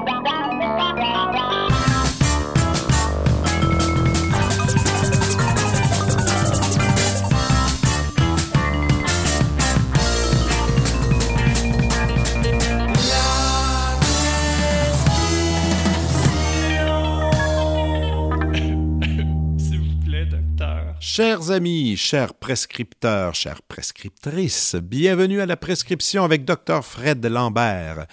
Chers amis, chers prescripteurs, chères prescriptrices, bienvenue à la prescription avec Dr Fred Lambert.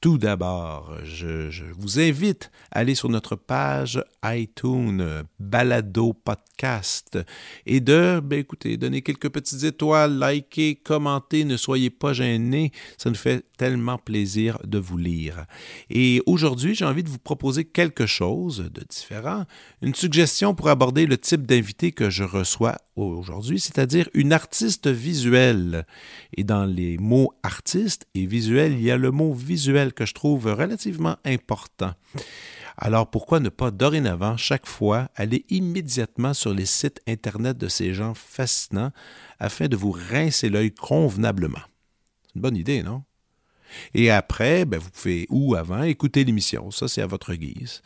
Tout d'abord, je, vous invite à aller sur notre page iTunes, Balado Podcast, et de, ben écoutez, donner quelques petites étoiles, liker, commenter, ne soyez pas gênés, ça nous fait tellement plaisir de vous lire. Et aujourd'hui, j'ai envie de vous proposer quelque chose de différent, une suggestion pour aborder le type d'invité que je reçois aujourd'hui, c'est-à-dire une artiste visuelle. Et dans les mots artiste et visuel, il y a le mot visuel que je trouve relativement important. Alors pourquoi ne pas dorénavant, chaque fois, aller immédiatement sur les sites Internet de ces gens fascinants afin de vous rincer l'œil convenablement? C'est une bonne idée, non? Et après, ben, vous pouvez, ou avant, écouter l'émission. Ça, c'est à votre guise.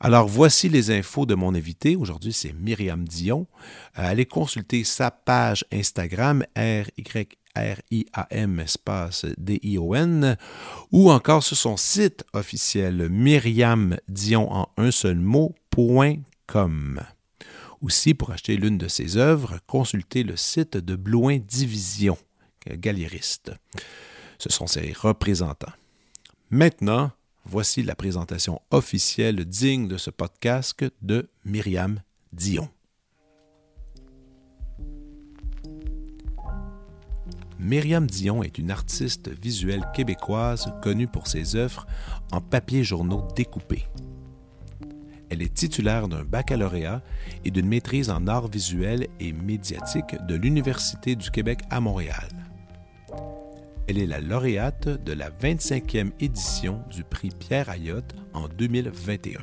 Alors, voici les infos de mon invité. Aujourd'hui, c'est Myriam Dion. Euh, allez consulter sa page Instagram, R-Y-R-I-A-M espace D-I-O-N, ou encore sur son site officiel myriamdion en un seul. Aussi, pour acheter l'une de ses œuvres, consultez le site de Blouin Division, galériste. Ce sont ses représentants. Maintenant, Voici la présentation officielle digne de ce podcast de Myriam Dion. Myriam Dion est une artiste visuelle québécoise connue pour ses œuvres en papier journaux découpés. Elle est titulaire d'un baccalauréat et d'une maîtrise en arts visuels et médiatiques de l'Université du Québec à Montréal. Elle est la lauréate de la 25e édition du prix Pierre Ayotte en 2021.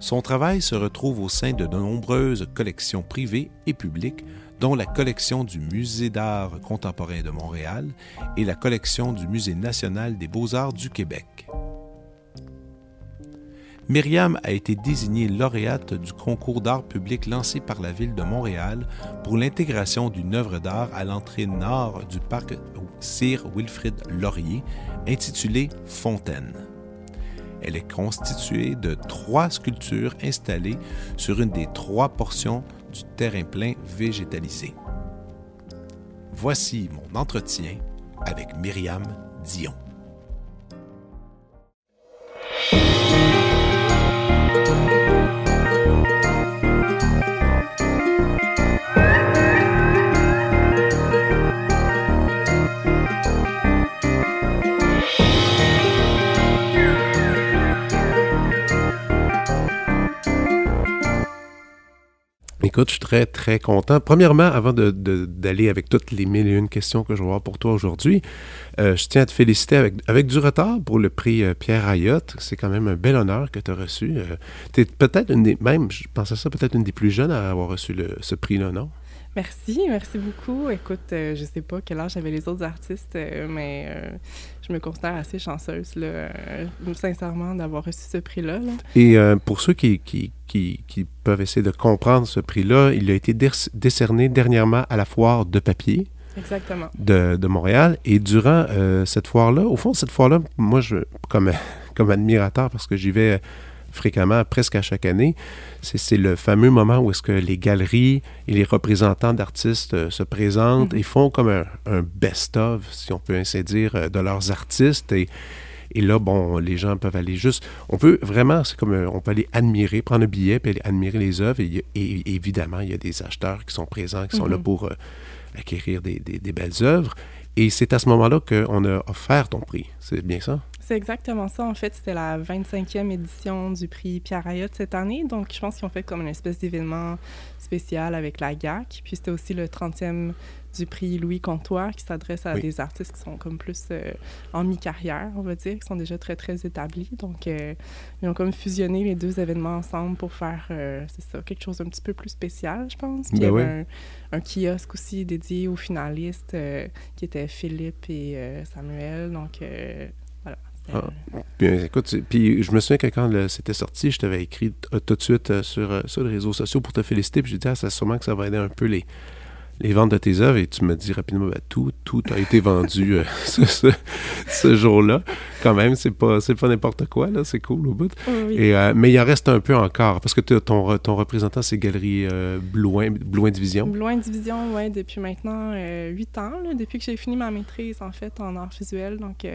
Son travail se retrouve au sein de nombreuses collections privées et publiques, dont la collection du Musée d'art contemporain de Montréal et la collection du Musée national des beaux-arts du Québec. Myriam a été désignée lauréate du concours d'art public lancé par la Ville de Montréal pour l'intégration d'une œuvre d'art à l'entrée nord du parc Sir Wilfrid Laurier, intitulée Fontaine. Elle est constituée de trois sculptures installées sur une des trois portions du terrain plein végétalisé. Voici mon entretien avec Myriam Dion. Écoute, je suis très, très content. Premièrement, avant d'aller avec toutes les mille et une questions que je vais avoir pour toi aujourd'hui, euh, je tiens à te féliciter avec, avec du retard pour le prix euh, Pierre Ayotte. C'est quand même un bel honneur que tu as reçu. Euh, tu es peut-être une des, même, je pensais ça, peut-être une des plus jeunes à avoir reçu ce prix-là, non? Merci, merci beaucoup. Écoute, je sais pas quel âge avaient les autres artistes, mais je me considère assez chanceuse, là, sincèrement, d'avoir reçu ce prix-là. Et pour ceux qui, qui, qui, peuvent essayer de comprendre ce prix-là, il a été décerné dernièrement à la foire de papier. De, Montréal. Et durant euh, cette foire-là, au fond, cette foire-là, moi, je, comme, comme admirateur, parce que j'y vais fréquemment, presque à chaque année, c'est le fameux moment où est-ce que les galeries et les représentants d'artistes euh, se présentent mm-hmm. et font comme un, un best-of, si on peut ainsi dire, euh, de leurs artistes. Et, et là, bon, les gens peuvent aller juste. On peut vraiment, c'est comme. Euh, on peut aller admirer, prendre un billet, puis aller admirer les œuvres. Et, évidemment, il y a des acheteurs qui sont présents, qui sont là mhm. pour euh, acquérir des, belles œuvres. Et c'est à ce moment-là qu'on a offert ton prix. C'est bien ça? C'est exactement ça. En fait, c'était la 25e édition du prix Pierre Ayotte cette année. Donc, je pense qu'ils ont fait comme une espèce d'événement spécial avec la GAC. Puis, c'était aussi le 30e du prix Louis Comtois qui s'adresse à des artistes qui sont comme plus euh, en mi-carrière, on va dire, qui sont déjà très, très établis. Donc, euh, ils ont comme fusionné les deux événements ensemble pour faire, euh, c'est ça, quelque chose d'un petit peu plus spécial, je pense. Puis il y ben avait un, kiosque aussi dédié aux finalistes qui étaient Philippe et Samuel. Donc, Ah. Puis, écoute, puis je me souviens que quand c'était sorti, je t'avais écrit tout de suite sur, sur les réseaux sociaux pour te féliciter. Puis j'ai dit, ah, ça sûrement que ça va aider un peu les, les ventes de tes œuvres et tu me dis rapidement ben, tout tout a été vendu euh, ce, jour-là. Quand même c'est pas c'est pas n'importe quoi là c'est cool au bout. Et euh, mais il en reste un peu encore parce que ton ton représentant c'est Galerie euh, Blouin Blouin Division. Blouin Division ouais depuis maintenant huit ans depuis que j'ai fini ma maîtrise en fait en art visuel donc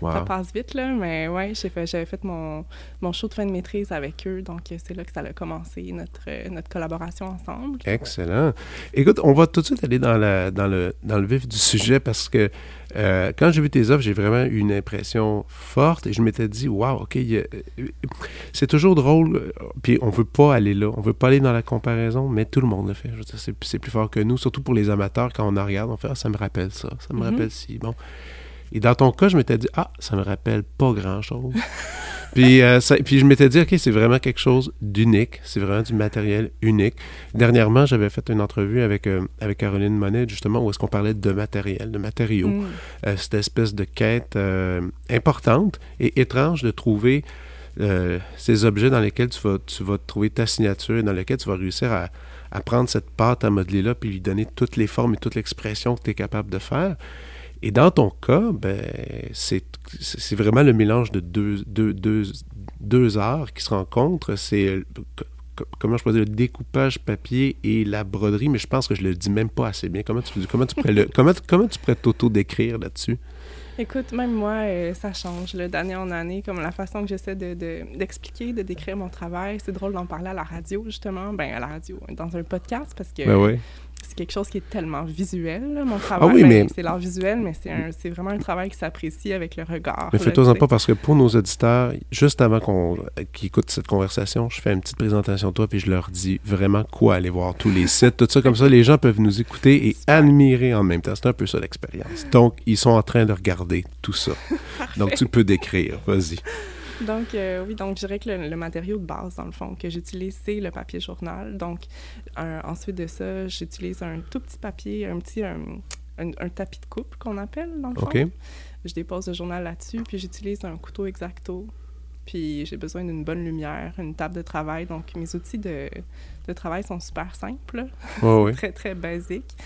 ça passe vite là mais ouais j'ai fait j'avais fait mon mon show de fin de maîtrise avec eux donc c'est là que ça a commencé notre notre collaboration ensemble. Excellent. Écoute on va tout de suite aller dans, la, dans, le, dans le vif du sujet parce que euh, quand j'ai vu tes œuvres, j'ai vraiment eu une impression forte et je m'étais dit, waouh, OK, c'est toujours drôle, euh, puis on veut pas aller là, on veut pas aller dans la comparaison, mais tout le monde le fait. C'est plus fort que nous, surtout pour les amateurs, quand on en regarde, on fait, ah, ça me rappelle ça, ça me mm-hmm. rappelle si, bon. Et dans ton cas, je m'étais dit, ah, ça me rappelle pas grand-chose. puis, euh, puis je m'étais dit, OK, c'est vraiment quelque chose d'unique. C'est vraiment du matériel unique. Dernièrement, j'avais fait une entrevue avec, euh, avec Caroline Monet, justement, où est-ce qu'on parlait de matériel, de matériaux. Mm. Euh, cette espèce de quête importante et étrange de trouver ces objets dans lesquels tu vas, tu vas trouver ta signature et dans lesquels tu vas réussir à, à prendre cette pâte à modeler-là puis lui donner toutes les formes et toute l'expression que tu es capable de faire. Et dans ton cas, ben, c'est vraiment le mélange de deux, deux, deux, deux arts qui se rencontrent. C'est, comment je pourrais dire, le découpage papier et la broderie, mais je pense que je le dis même pas assez bien. Comment tu, comment tu pourrais, le, comment, comment tu pourrais t'auto-décrire là-dessus? Écoute, même moi, euh, ça change d'année en année, comme la façon que j'essaie d'expliquer, de, de, décrire mon travail. C'est drôle d'en parler à la radio, justement, ben à la radio, dans un podcast, parce que ben oui c'est quelque chose qui est tellement visuel, mon travail. Ah oui, ben, mais... C'est l'art visuel, mais c'est vraiment un travail qui s'apprécie avec le regard. Mais fais-toi-en pas, parce que pour nos auditeurs, juste avant qu'on qu'ils écoutent cette conversation, je fais une petite présentation de toi, puis je leur dis vraiment quoi aller voir tous les sites, tout ça, comme ça, les gens peuvent nous écouter et admirer en même temps. C'est un peu ça l'expérience. Donc, ils sont en train de regarder tout ça. Donc, tu peux décrire. Vas-y. Donc, euh, oui, donc je dirais que le, matériau de base, dans le fond, que j'utilise, c'est le papier journal. Donc, ensuite de ça, j'utilise un tout petit papier, un petit un, tapis de coupe qu'on appelle, dans le fond. Je dépose le journal là-dessus, puis j'utilise un couteau exacto. Puis j'ai besoin d'une bonne lumière, une table de travail. Donc, mes outils de, de travail sont super simples, très, très basiques.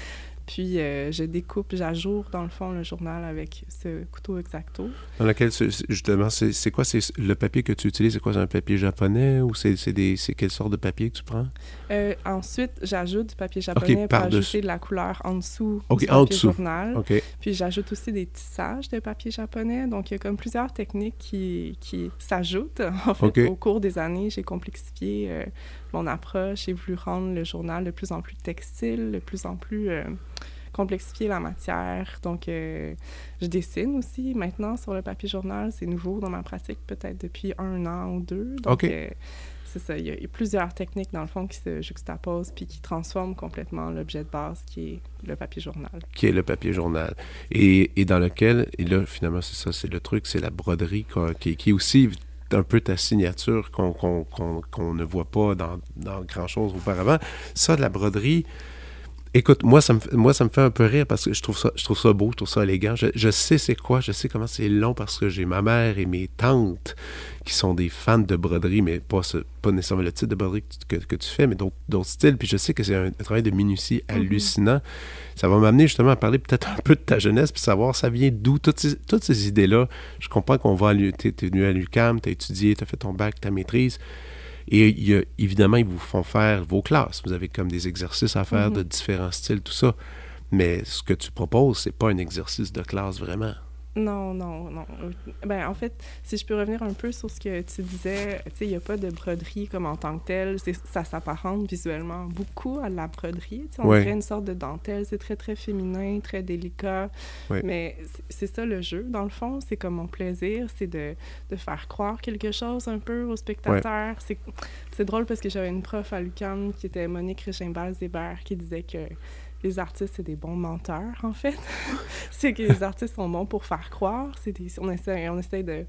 Puis euh, je découpe, j'ajoute dans le fond le journal avec ce couteau exacto. Dans lequel, justement, c'est quoi? C'est le papier que tu utilises? C'est quoi? C'est un papier japonais ou c'est quelle sorte de papier que tu prends? Euh, ensuite, j'ajoute du papier japonais pour ajouter de la couleur en dessous du papier journal. Puis j'ajoute aussi des tissages de papier japonais. Donc il y a comme plusieurs techniques qui, qui s'ajoutent. En fait, au cours des années, j'ai complexifié euh, mon approche. J'ai voulu rendre le journal de plus en plus textile, de plus en plus complexifier la matière. Donc, euh, je dessine aussi maintenant sur le papier journal. C'est nouveau dans ma pratique, peut-être depuis un an ou deux. Donc, euh, c'est ça. Il y, a, plusieurs techniques, dans le fond, qui se juxtaposent puis qui transforment complètement l'objet de base qui est le papier journal. Qui est le papier journal. Et, et dans lequel, et là, finalement, c'est ça, c'est le truc, c'est la broderie qui, qui est aussi un peu ta signature qu'on ne voit pas dans, dans grand-chose auparavant. Ça, de la broderie, Écoute, moi ça, me, moi, ça me fait un peu rire parce que je trouve ça, je trouve ça beau, je trouve ça élégant. Je, sais c'est quoi, je sais comment c'est long parce que j'ai ma mère et mes tantes qui sont des fans de broderie, mais pas, pas nécessairement le type de broderie que, tu fais, mais d'autres styles. Puis je sais que c'est un, travail de minutie mm-hmm. hallucinant. Ça va m'amener justement à parler peut-être un peu de ta jeunesse, puis savoir ça vient d'où, toutes ces, toutes ces idées-là. Je comprends qu'on va à tu es venu à l'UCAM, tu as étudié, tu as fait ton bac, ta maîtrise. Et évidemment, ils vous font faire vos classes. Vous avez comme des exercices à faire de mhm. différents styles, tout ça. Mais ce que tu proposes, c'est pas un exercice de classe vraiment. Non, non, non. Ben, en fait, si je peux revenir un peu sur ce que tu disais, tu sais, il n'y a pas de broderie comme en tant que telle. Ça s'apparente visuellement beaucoup à la broderie. On dirait une sorte de dentelle. C'est très, très féminin, très délicat. Mais c'est ça le jeu, dans le fond. C'est comme mon plaisir, c'est de, de, faire croire quelque chose un peu aux spectateurs. C'est drôle parce que j'avais une prof à l'UQAM qui était Monique Richimbal-Zébert qui disait que les artistes, c'est des bons menteurs, en fait. c'est que les artistes sont bons pour faire croire. Des, on essaie, on essaie de,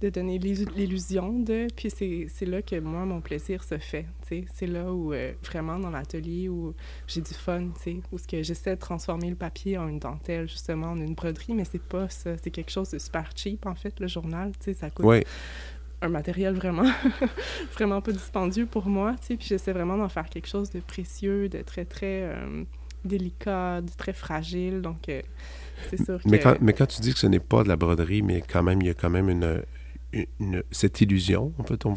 de donner l'illusion de. Puis c'est là que moi, mon plaisir se fait. C'est là où, euh, vraiment, dans l'atelier, où j'ai du fun, où que j'essaie de transformer le papier en une dentelle, justement, en une broderie, mais c'est pas ça. C'est quelque chose de super cheap, en fait, le journal. Ça coûte un matériel vraiment, vraiment pas dispendieux pour moi. Puis j'essaie vraiment d'en faire quelque chose de précieux, de très, très euh, délicat, de très fragile. Donc, euh, c'est sûr mais Quand, mais quand tu dis que ce n'est pas de la broderie, mais quand même, il y a quand même une, cette illusion, on peut, on,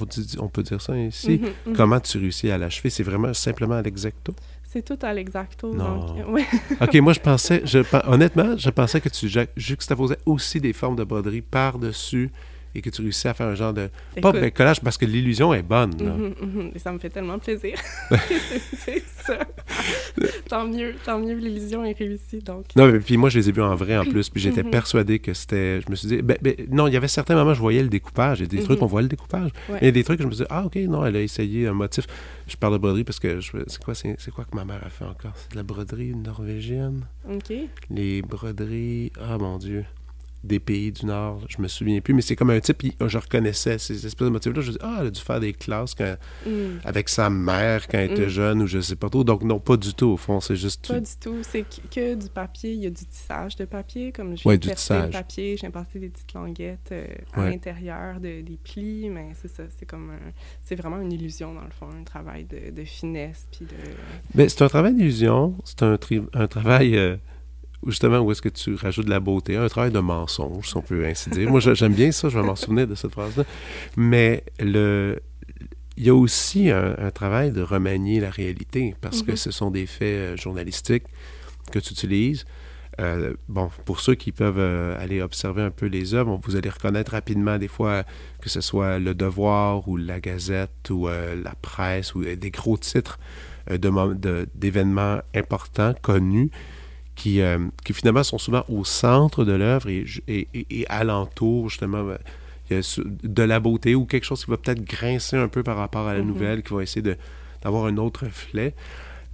peut, dire ça ici. Mhm, mhm. Comment tu réussis à l'achever? C'est vraiment simplement à l'exacto? C'est tout à l'exacto. Non. Donc, ouais. OK, moi, je pensais, je, honnêtement, je pensais que tu juxtaposais aussi des formes de broderie par-dessus et que tu réussis à faire un genre de... pas de collage, parce que l'illusion est bonne. Mm ça me fait tellement plaisir. c'est ça. tant mieux, tant mieux, l'illusion est réussie. Donc. Non, mais puis moi, je les ai vus en vrai en plus, puis j'étais mhm. persuadé que c'était... Je me suis dit... Ben, ben, non, il y avait certains moments, je voyais le découpage. Il y a des trucs, mhm. on voyait le découpage. Il y a des trucs, je me suis dit, ah, OK, non, elle a essayé un motif. Je parle de broderie parce que... C'est quoi, c'est quoi que ma mère a fait encore? C'est de la broderie norvégienne? OK. Les broderies... Ah, mon Dieu des pays du Nord, je me souviens plus, mais c'est comme un type, je reconnaissais ces espèces de motifs-là. Je me dis, ah, elle a dû faire des classes mm. avec sa mère quand elle était mm. jeune, ou je sais pas trop. Donc, non, pas du tout, au fond, c'est juste... Pas du tout, c'est que, du papier. Il y a du tissage de papier, comme j'ai ouais, le papier, j'ai importé des petites languettes euh, à l'intérieur de, des plis, mais c'est ça, c'est comme C'est vraiment une illusion, dans le fond, un travail de, finesse, puis de... Ben, c'est un travail d'illusion, c'est un, un travail... Euh, justement, où est-ce que tu rajoutes de la beauté, un travail de mensonge, si on peut ainsi dire. Moi, j'aime bien ça, je vais m'en souvenir de cette phrase-là. Mais le, il y a aussi un, travail de remanier la réalité, parce que mm-hmm. ce sont des faits euh, journalistiques que tu utilises. Euh, bon, pour ceux qui peuvent euh, aller observer un peu les œuvres, vous allez reconnaître rapidement des fois que ce soit Le Devoir ou La Gazette ou la presse ou des gros titres d'événements importants, connus, qui, euh, qui finalement sont souvent au centre de l'œuvre et, et, et, alentour, justement, euh, de la beauté ou quelque chose qui va peut-être grincer un peu par rapport à la mm-hmm. nouvelle, qui va essayer d'avoir un autre reflet.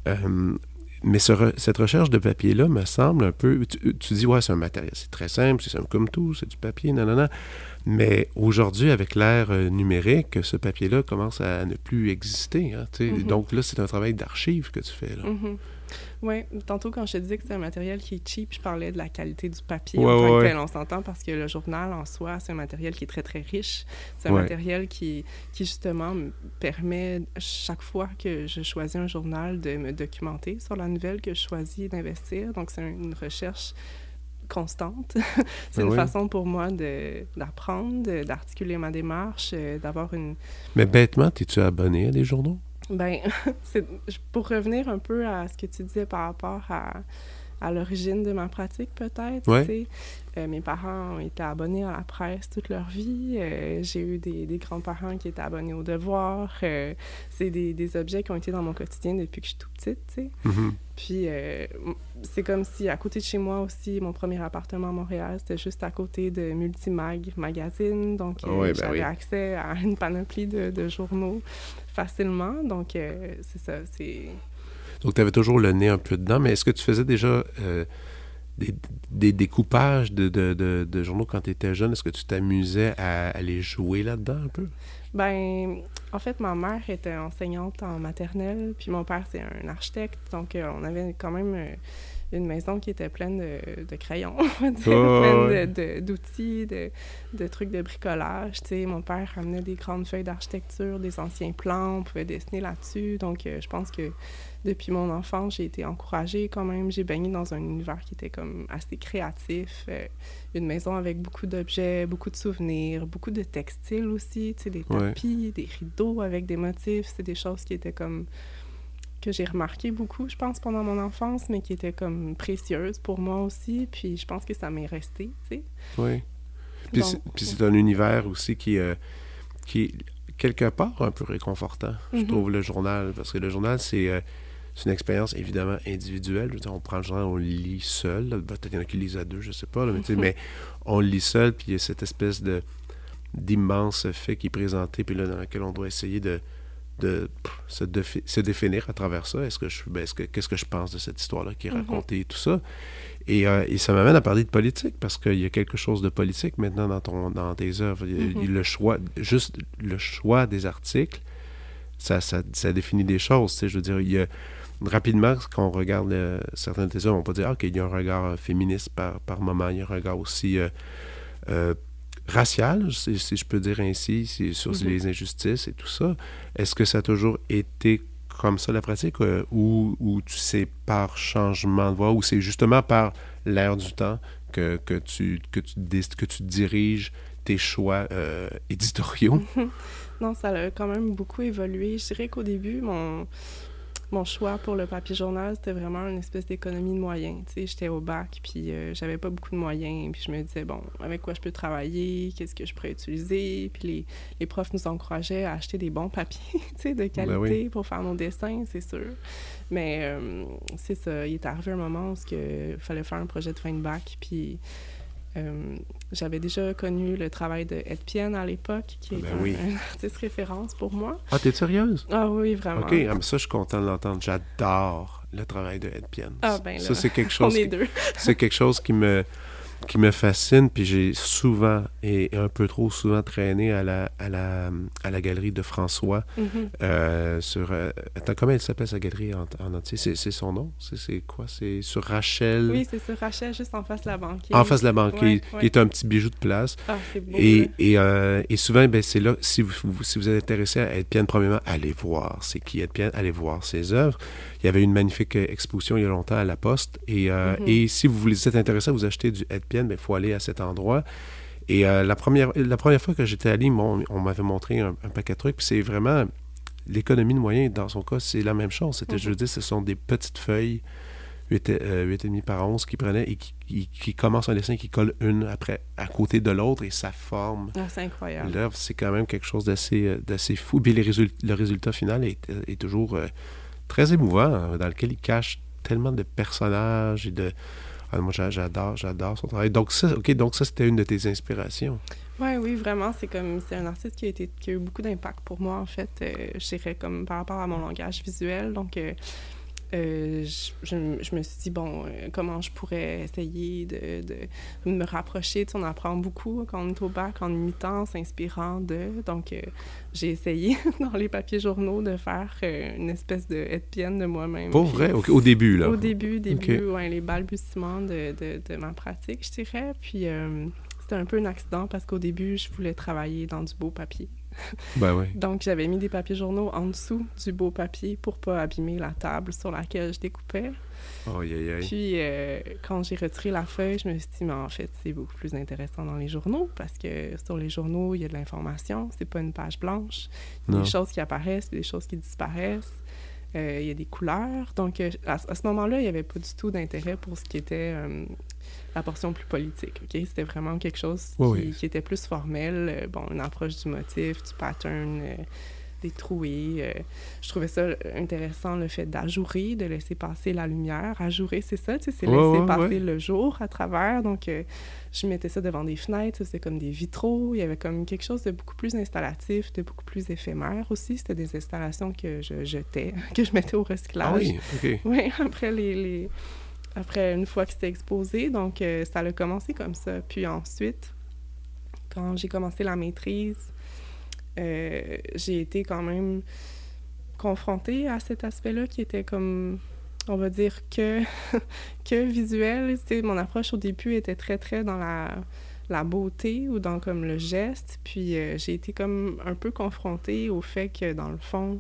Euh, mais cette recherche de papier-là me semble un peu. Tu, dis, ouais, c'est un matériel, c'est très simple, c'est simple comme tout, c'est du papier, non, non, non. Mais aujourd'hui, avec l'ère numérique, ce papier-là commence à ne plus exister. Hein, mm-hmm. Donc là, c'est un travail d'archive que tu fais. Là. Mm-hmm. Oui, tantôt quand je te disais que c'est un matériel qui est cheap, je parlais de la qualité du papier en tant que tel. On s'entend parce que le journal en soi, c'est un matériel qui est très très riche. C'est un matériel qui, qui justement me permet chaque fois que je choisis un journal de me documenter sur la nouvelle que je choisis d'investir. Donc c'est une recherche constante. c'est une façon pour moi d'apprendre, d'articuler ma démarche, euh, d'avoir une... Mais bêtement, es-tu abonné à des journaux? Ben, pour revenir un peu à ce que tu disais par rapport à, à l'origine de ma pratique, peut-être. Ouais. Euh, mes parents ont été abonnés à la presse toute leur vie. Euh, j'ai eu des, des grands-parents qui étaient abonnés au devoir. Euh, c'est des, des, objets qui ont été dans mon quotidien depuis que je suis toute petite, tu sais. Mm-hmm. Puis c'est comme si à côté de chez moi aussi, mon premier appartement à Montréal, c'était juste à côté de Multimag Magazine. Donc ah ben j'avais accès à une panoplie de, de journaux facilement. Donc c'est ça, c'est... Donc tu avais toujours le nez un peu dedans, mais est-ce que tu faisais déjà des, découpages de, de, de, journaux quand tu étais jeune? Est-ce que tu t'amusais à, aller jouer là-dedans un peu? Ben, en fait, ma mère était enseignante en maternelle, puis mon père, c'est un architecte. Donc, euh, on avait quand même euh, une maison qui était pleine de, de crayons, pleine d'outils, de, de, trucs de bricolage. Tu sais, mon père ramenait des grandes feuilles d'architecture, des anciens plans, on pouvait dessiner là-dessus. Donc, euh, je pense que depuis mon enfance, j'ai été encouragée quand même. J'ai baigné dans un univers qui était comme assez créatif. Euh, une maison avec beaucoup d'objets, beaucoup de souvenirs, beaucoup de textiles aussi, tu sais, des tapis, des rideaux avec des motifs. C'est des choses qui étaient comme que j'ai remarqué beaucoup, je pense, pendant mon enfance, mais qui étaient comme précieuses pour moi aussi. Puis je pense que ça m'est resté, tu sais. Oui. Puis c'est un univers aussi qui, euh, qui quelque part un peu réconfortant, je mm-hmm. trouve, le journal. Parce que le journal, c'est... Euh, une expérience évidemment individuelle. Je veux dire, on prend le journal, on lit seul. Peut-être qu'il y en a qui lisent à deux, je sais pas. mais, mais, on lit seul, puis il y a cette espèce de d'immense fait qui est présenté, puis là, dans lequel on doit essayer de, de se, se, définir à travers ça. Est-ce que je, ben, est-ce que, qu'est-ce que je pense de cette histoire-là qui est mm-hmm. racontée et tout ça? Et, euh, et ça m'amène à parler de politique parce qu'il y a quelque chose de politique maintenant dans, ton, dans tes œuvres. Mm-hmm. le choix, juste le choix des articles, ça, ça, ça définit des choses. Tu sais, je veux dire, il y a, rapidement, quand on regarde euh, certains de tes œuvres, on peut dire qu'il y a un regard euh, féministe par, par moment, il y a un regard aussi racial, si, je peux dire ainsi, sur mm-hmm. les injustices et tout ça. Est-ce que ça a toujours été comme ça la pratique euh, ou, ou tu sais par changement de voix ou c'est justement par l'air du temps que, que, tu, que, tu, que tu diriges tes choix euh, éditoriaux? non, ça a quand même beaucoup évolué. Je dirais qu'au début, mon, mon choix pour le papier journal, c'était vraiment une espèce d'économie de moyens. Tu sais, j'étais au bac, puis euh, j'avais pas beaucoup de moyens, puis je me disais, bon, avec quoi je peux travailler, qu'est-ce que je pourrais utiliser, puis les, les, profs nous encourageaient à acheter des bons papiers, tu sais, de ben qualité pour faire nos dessins, c'est sûr. Mais euh, c'est ça, il est arrivé un moment où il fallait faire un projet de fin de bac, puis j'avais déjà connu le travail de Ed Pienne à l'époque, qui est ben un, artiste référence pour moi. Ah, t'es sérieuse? Ah oui, vraiment. OK, ah, ça, je suis content de l'entendre. J'adore le travail de Ed Pienne. Ah, ben là, ça, c'est quelque chose... On est deux. c'est quelque chose qui me qui me fascine, puis j'ai souvent et un peu trop souvent traîné à la, à la, à la galerie de François mm-hmm. euh, sur... Euh, attends, comment elle s'appelle sa galerie en, entier? C'est son nom? C'est quoi? C'est sur Rachel? Oui, c'est sur Rachel, juste en face de la banquise. En face de la banquise, qui est un petit bijou de place. Ah, c'est beau. Et, et, euh, et, souvent, ben, c'est là, si vous, si vous êtes intéressé à Edpienne, premièrement, allez voir c'est qui Edpienne, allez voir ses œuvres. Il y avait une magnifique exposition il y a longtemps à la Poste. Et, mm-hmm. et si vous vous êtes intéressé à vous acheter du Edpienne, il faut aller à cet endroit. Et euh, la, première, la première fois que j'étais allé, on m'avait montré un, paquet de trucs, puis c'est vraiment l'économie de moyens, dans son cas, c'est la même chose. C'était, je veux dire, ce sont des petites feuilles, 8,5 euh, par 11, qui prenaient et qui, qui, commencent un dessin qui colle une après à côté de l'autre et ça forme. Ah, c'est incroyable. L'œuvre, c'est quand même quelque chose d'assez, euh, d'assez fou. Puis le résultat final est, est toujours très émouvant, hein, dans lequel il cache tellement de personnages et de ah, moi, j'adore, j'adore son travail. Donc ça, ok, donc ça, c'était une de tes inspirations. Oui, oui, vraiment. C'est comme c'est un artiste qui a été qui a eu beaucoup d'impact pour moi en fait. Euh, je dirais comme par rapport à mon langage visuel. Donc euh, euh, je, me suis dit, bon, euh, comment je pourrais essayer de, de, me rapprocher? Tu sais, on apprend beaucoup quand on est au bac, en imitant, s'inspirant de. Donc, euh, j'ai essayé dans les papiers journaux de faire une espèce de Etienne de moi-même. Pour vrai? Au, début, là? Au début, début, ouais, les balbutiements de, de, ma pratique, je dirais. Puis, c'était un peu un accident parce qu'au début, je voulais travailler dans du beau papier. Ben Donc, j'avais mis des papiers journaux en dessous du beau papier pour pas abîmer la table sur laquelle je découpais. Oh, Puis, euh, quand j'ai retiré la feuille, je me suis dit, mais en fait, c'est beaucoup plus intéressant dans les journaux parce que sur les journaux, il y a de l'information, c'est pas une page blanche. Il y a des choses qui apparaissent, des choses qui disparaissent. Euh, il y a des couleurs. Donc, euh, à, ce moment-là, il n'y avait pas du tout d'intérêt pour ce qui était la portion plus politique. ok? C'était vraiment quelque chose qui, était plus formel. Euh, bon, une approche du motif, du pattern, euh, des trouées. Euh, je trouvais ça intéressant, le fait d'ajourer, de laisser passer la lumière. Ajourer, c'est ça, c'est laisser passer le jour à travers. Donc, je mettais ça devant des fenêtres, c'était comme des vitraux. Il y avait comme quelque chose de beaucoup plus installatif, de beaucoup plus éphémère aussi. C'était des installations que je jetais, que je mettais au recyclage. Ah oui, OK. Oui, après les... les après une fois que c'était exposé. Donc, euh, ça a commencé comme ça. Puis ensuite, quand j'ai commencé la maîtrise, euh, j'ai été quand même confrontée à cet aspect-là qui était comme, on va dire, que, que visuel. mon approche au début était très, très dans la, la beauté ou dans comme le geste. Puis euh, j'ai été comme un peu confrontée au fait que, dans le fond,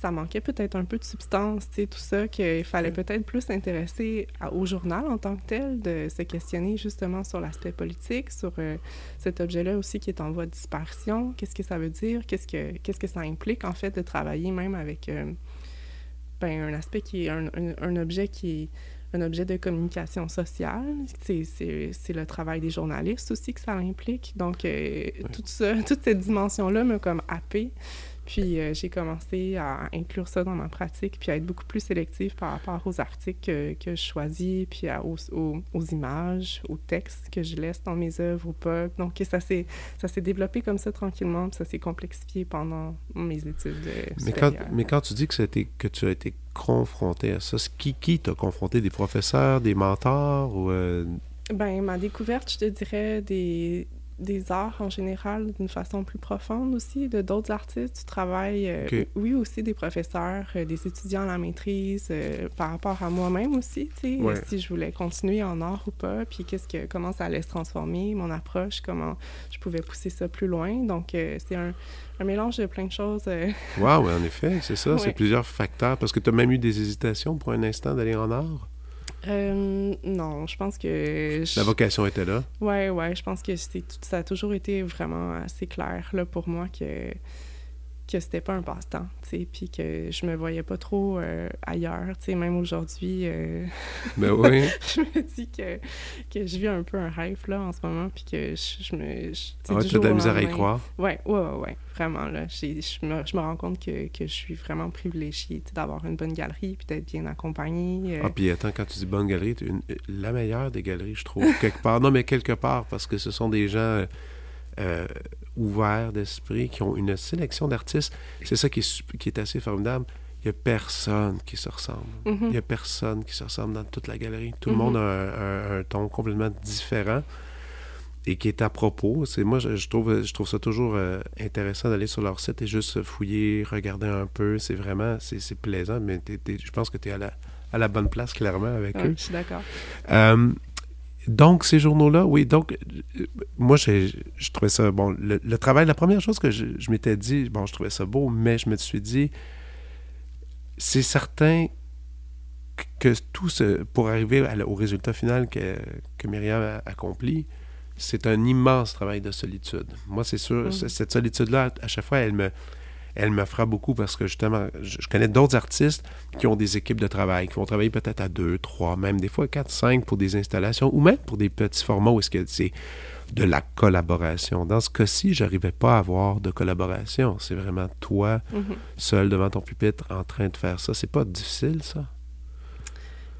ça manquait peut-être un peu de substance, tu sais, tout ça, qu'il fallait peut-être plus s'intéresser au journal en tant que tel, de se questionner justement sur l'aspect politique, sur euh, cet objet-là aussi qui est en voie de disparition. Qu'est-ce que ça veut dire? Qu'est-ce que, qu'est-ce que ça implique, en fait, de travailler même avec euh, ben, un aspect qui est un, un, objet qui est un objet de communication sociale. C'est, c'est, le travail des journalistes aussi que ça implique. Donc, euh, tout ça, toute cette dimension-là m'a comme happée. Puis euh, j'ai commencé à inclure ça dans ma pratique, puis à être beaucoup plus sélective par rapport aux articles que, que je choisis, puis aux, aux, images, aux textes que je laisse dans mes œuvres ou pas. Donc ça s'est développé comme ça tranquillement, puis ça s'est complexifié pendant mes études. Euh, mais, quand, mais quand tu dis que, que tu as été confronté à ça, qui, qui t'a confronté? Des professeurs, des mentors ou... Euh, ben, ma découverte, je te dirais, des, des arts en général d'une façon plus profonde aussi, de d'autres artistes. Tu travailles, euh, oui, aussi des professeurs, euh, des étudiants à la maîtrise, euh, par rapport à moi-même aussi, tu sais, si je voulais continuer en art ou pas, puis qu'est-ce que, comment ça allait se transformer, mon approche, comment je pouvais pousser ça plus loin. Donc, c'est un, un, mélange de plein de choses. Wow, en effet, c'est ça, c'est plusieurs facteurs, parce que tu as même eu des hésitations pour un instant d'aller en art? Euh, non, je pense que... La vocation était là? Ouais, ouais, je pense que ça a toujours été vraiment assez clair là, pour moi que que c'était pas un passe-temps, tu sais, puis que je me voyais pas trop euh, ailleurs, tu sais, même aujourd'hui. Euh, ben oui. je me dis que, que je vis un peu un rêve, là, en ce moment, puis que je, me... Je, ah ouais, de la misère à y croire? Ouais, ouais, ouais, ouais, vraiment, là. Je me, je me rends compte que, que je suis vraiment privilégiée, d'avoir une bonne galerie, puis d'être bien accompagnée. Euh. Ah, puis attends, quand tu dis bonne galerie, une, la meilleure des galeries, je trouve, quelque part. Non, mais quelque part, parce que ce sont des gens... Euh, ouverts d'esprit, qui ont une sélection d'artistes. C'est ça qui est, qui est assez formidable. Il n'y a personne qui se ressemble. Mm-hmm. Il n'y a personne qui se ressemble dans toute la galerie. Tout le monde mm-hmm. a un, ton complètement différent et qui est à propos. C'est moi, je, trouve, je trouve ça toujours euh, intéressant d'aller sur leur site et juste fouiller, regarder un peu. C'est vraiment, c'est plaisant, mais je pense que tu es à la, à la bonne place, clairement, avec eux. Je suis d'accord. Euh, donc, ces journaux-là, oui. Donc, euh, moi, je trouvais ça. Bon, le, travail, la première chose que je, m'étais dit, bon, je trouvais ça beau, mais je me suis dit, c'est certain que tout ce. Pour arriver au résultat final que, que Myriam a accompli, c'est un immense travail de solitude. Moi, c'est sûr, mm. cette solitude-là, à chaque fois, elle me, elle me fera beaucoup parce que justement, je, connais d'autres artistes qui ont des équipes de travail, qui vont travailler peut-être à deux, trois, même des fois quatre, cinq pour des installations ou même pour des petits formats où est-ce que c'est de la collaboration. Dans ce cas-ci, j'arrivais pas à avoir de collaboration. C'est vraiment toi, mm-hmm. seul devant ton pupitre, en train de faire ça. C'est pas difficile, ça?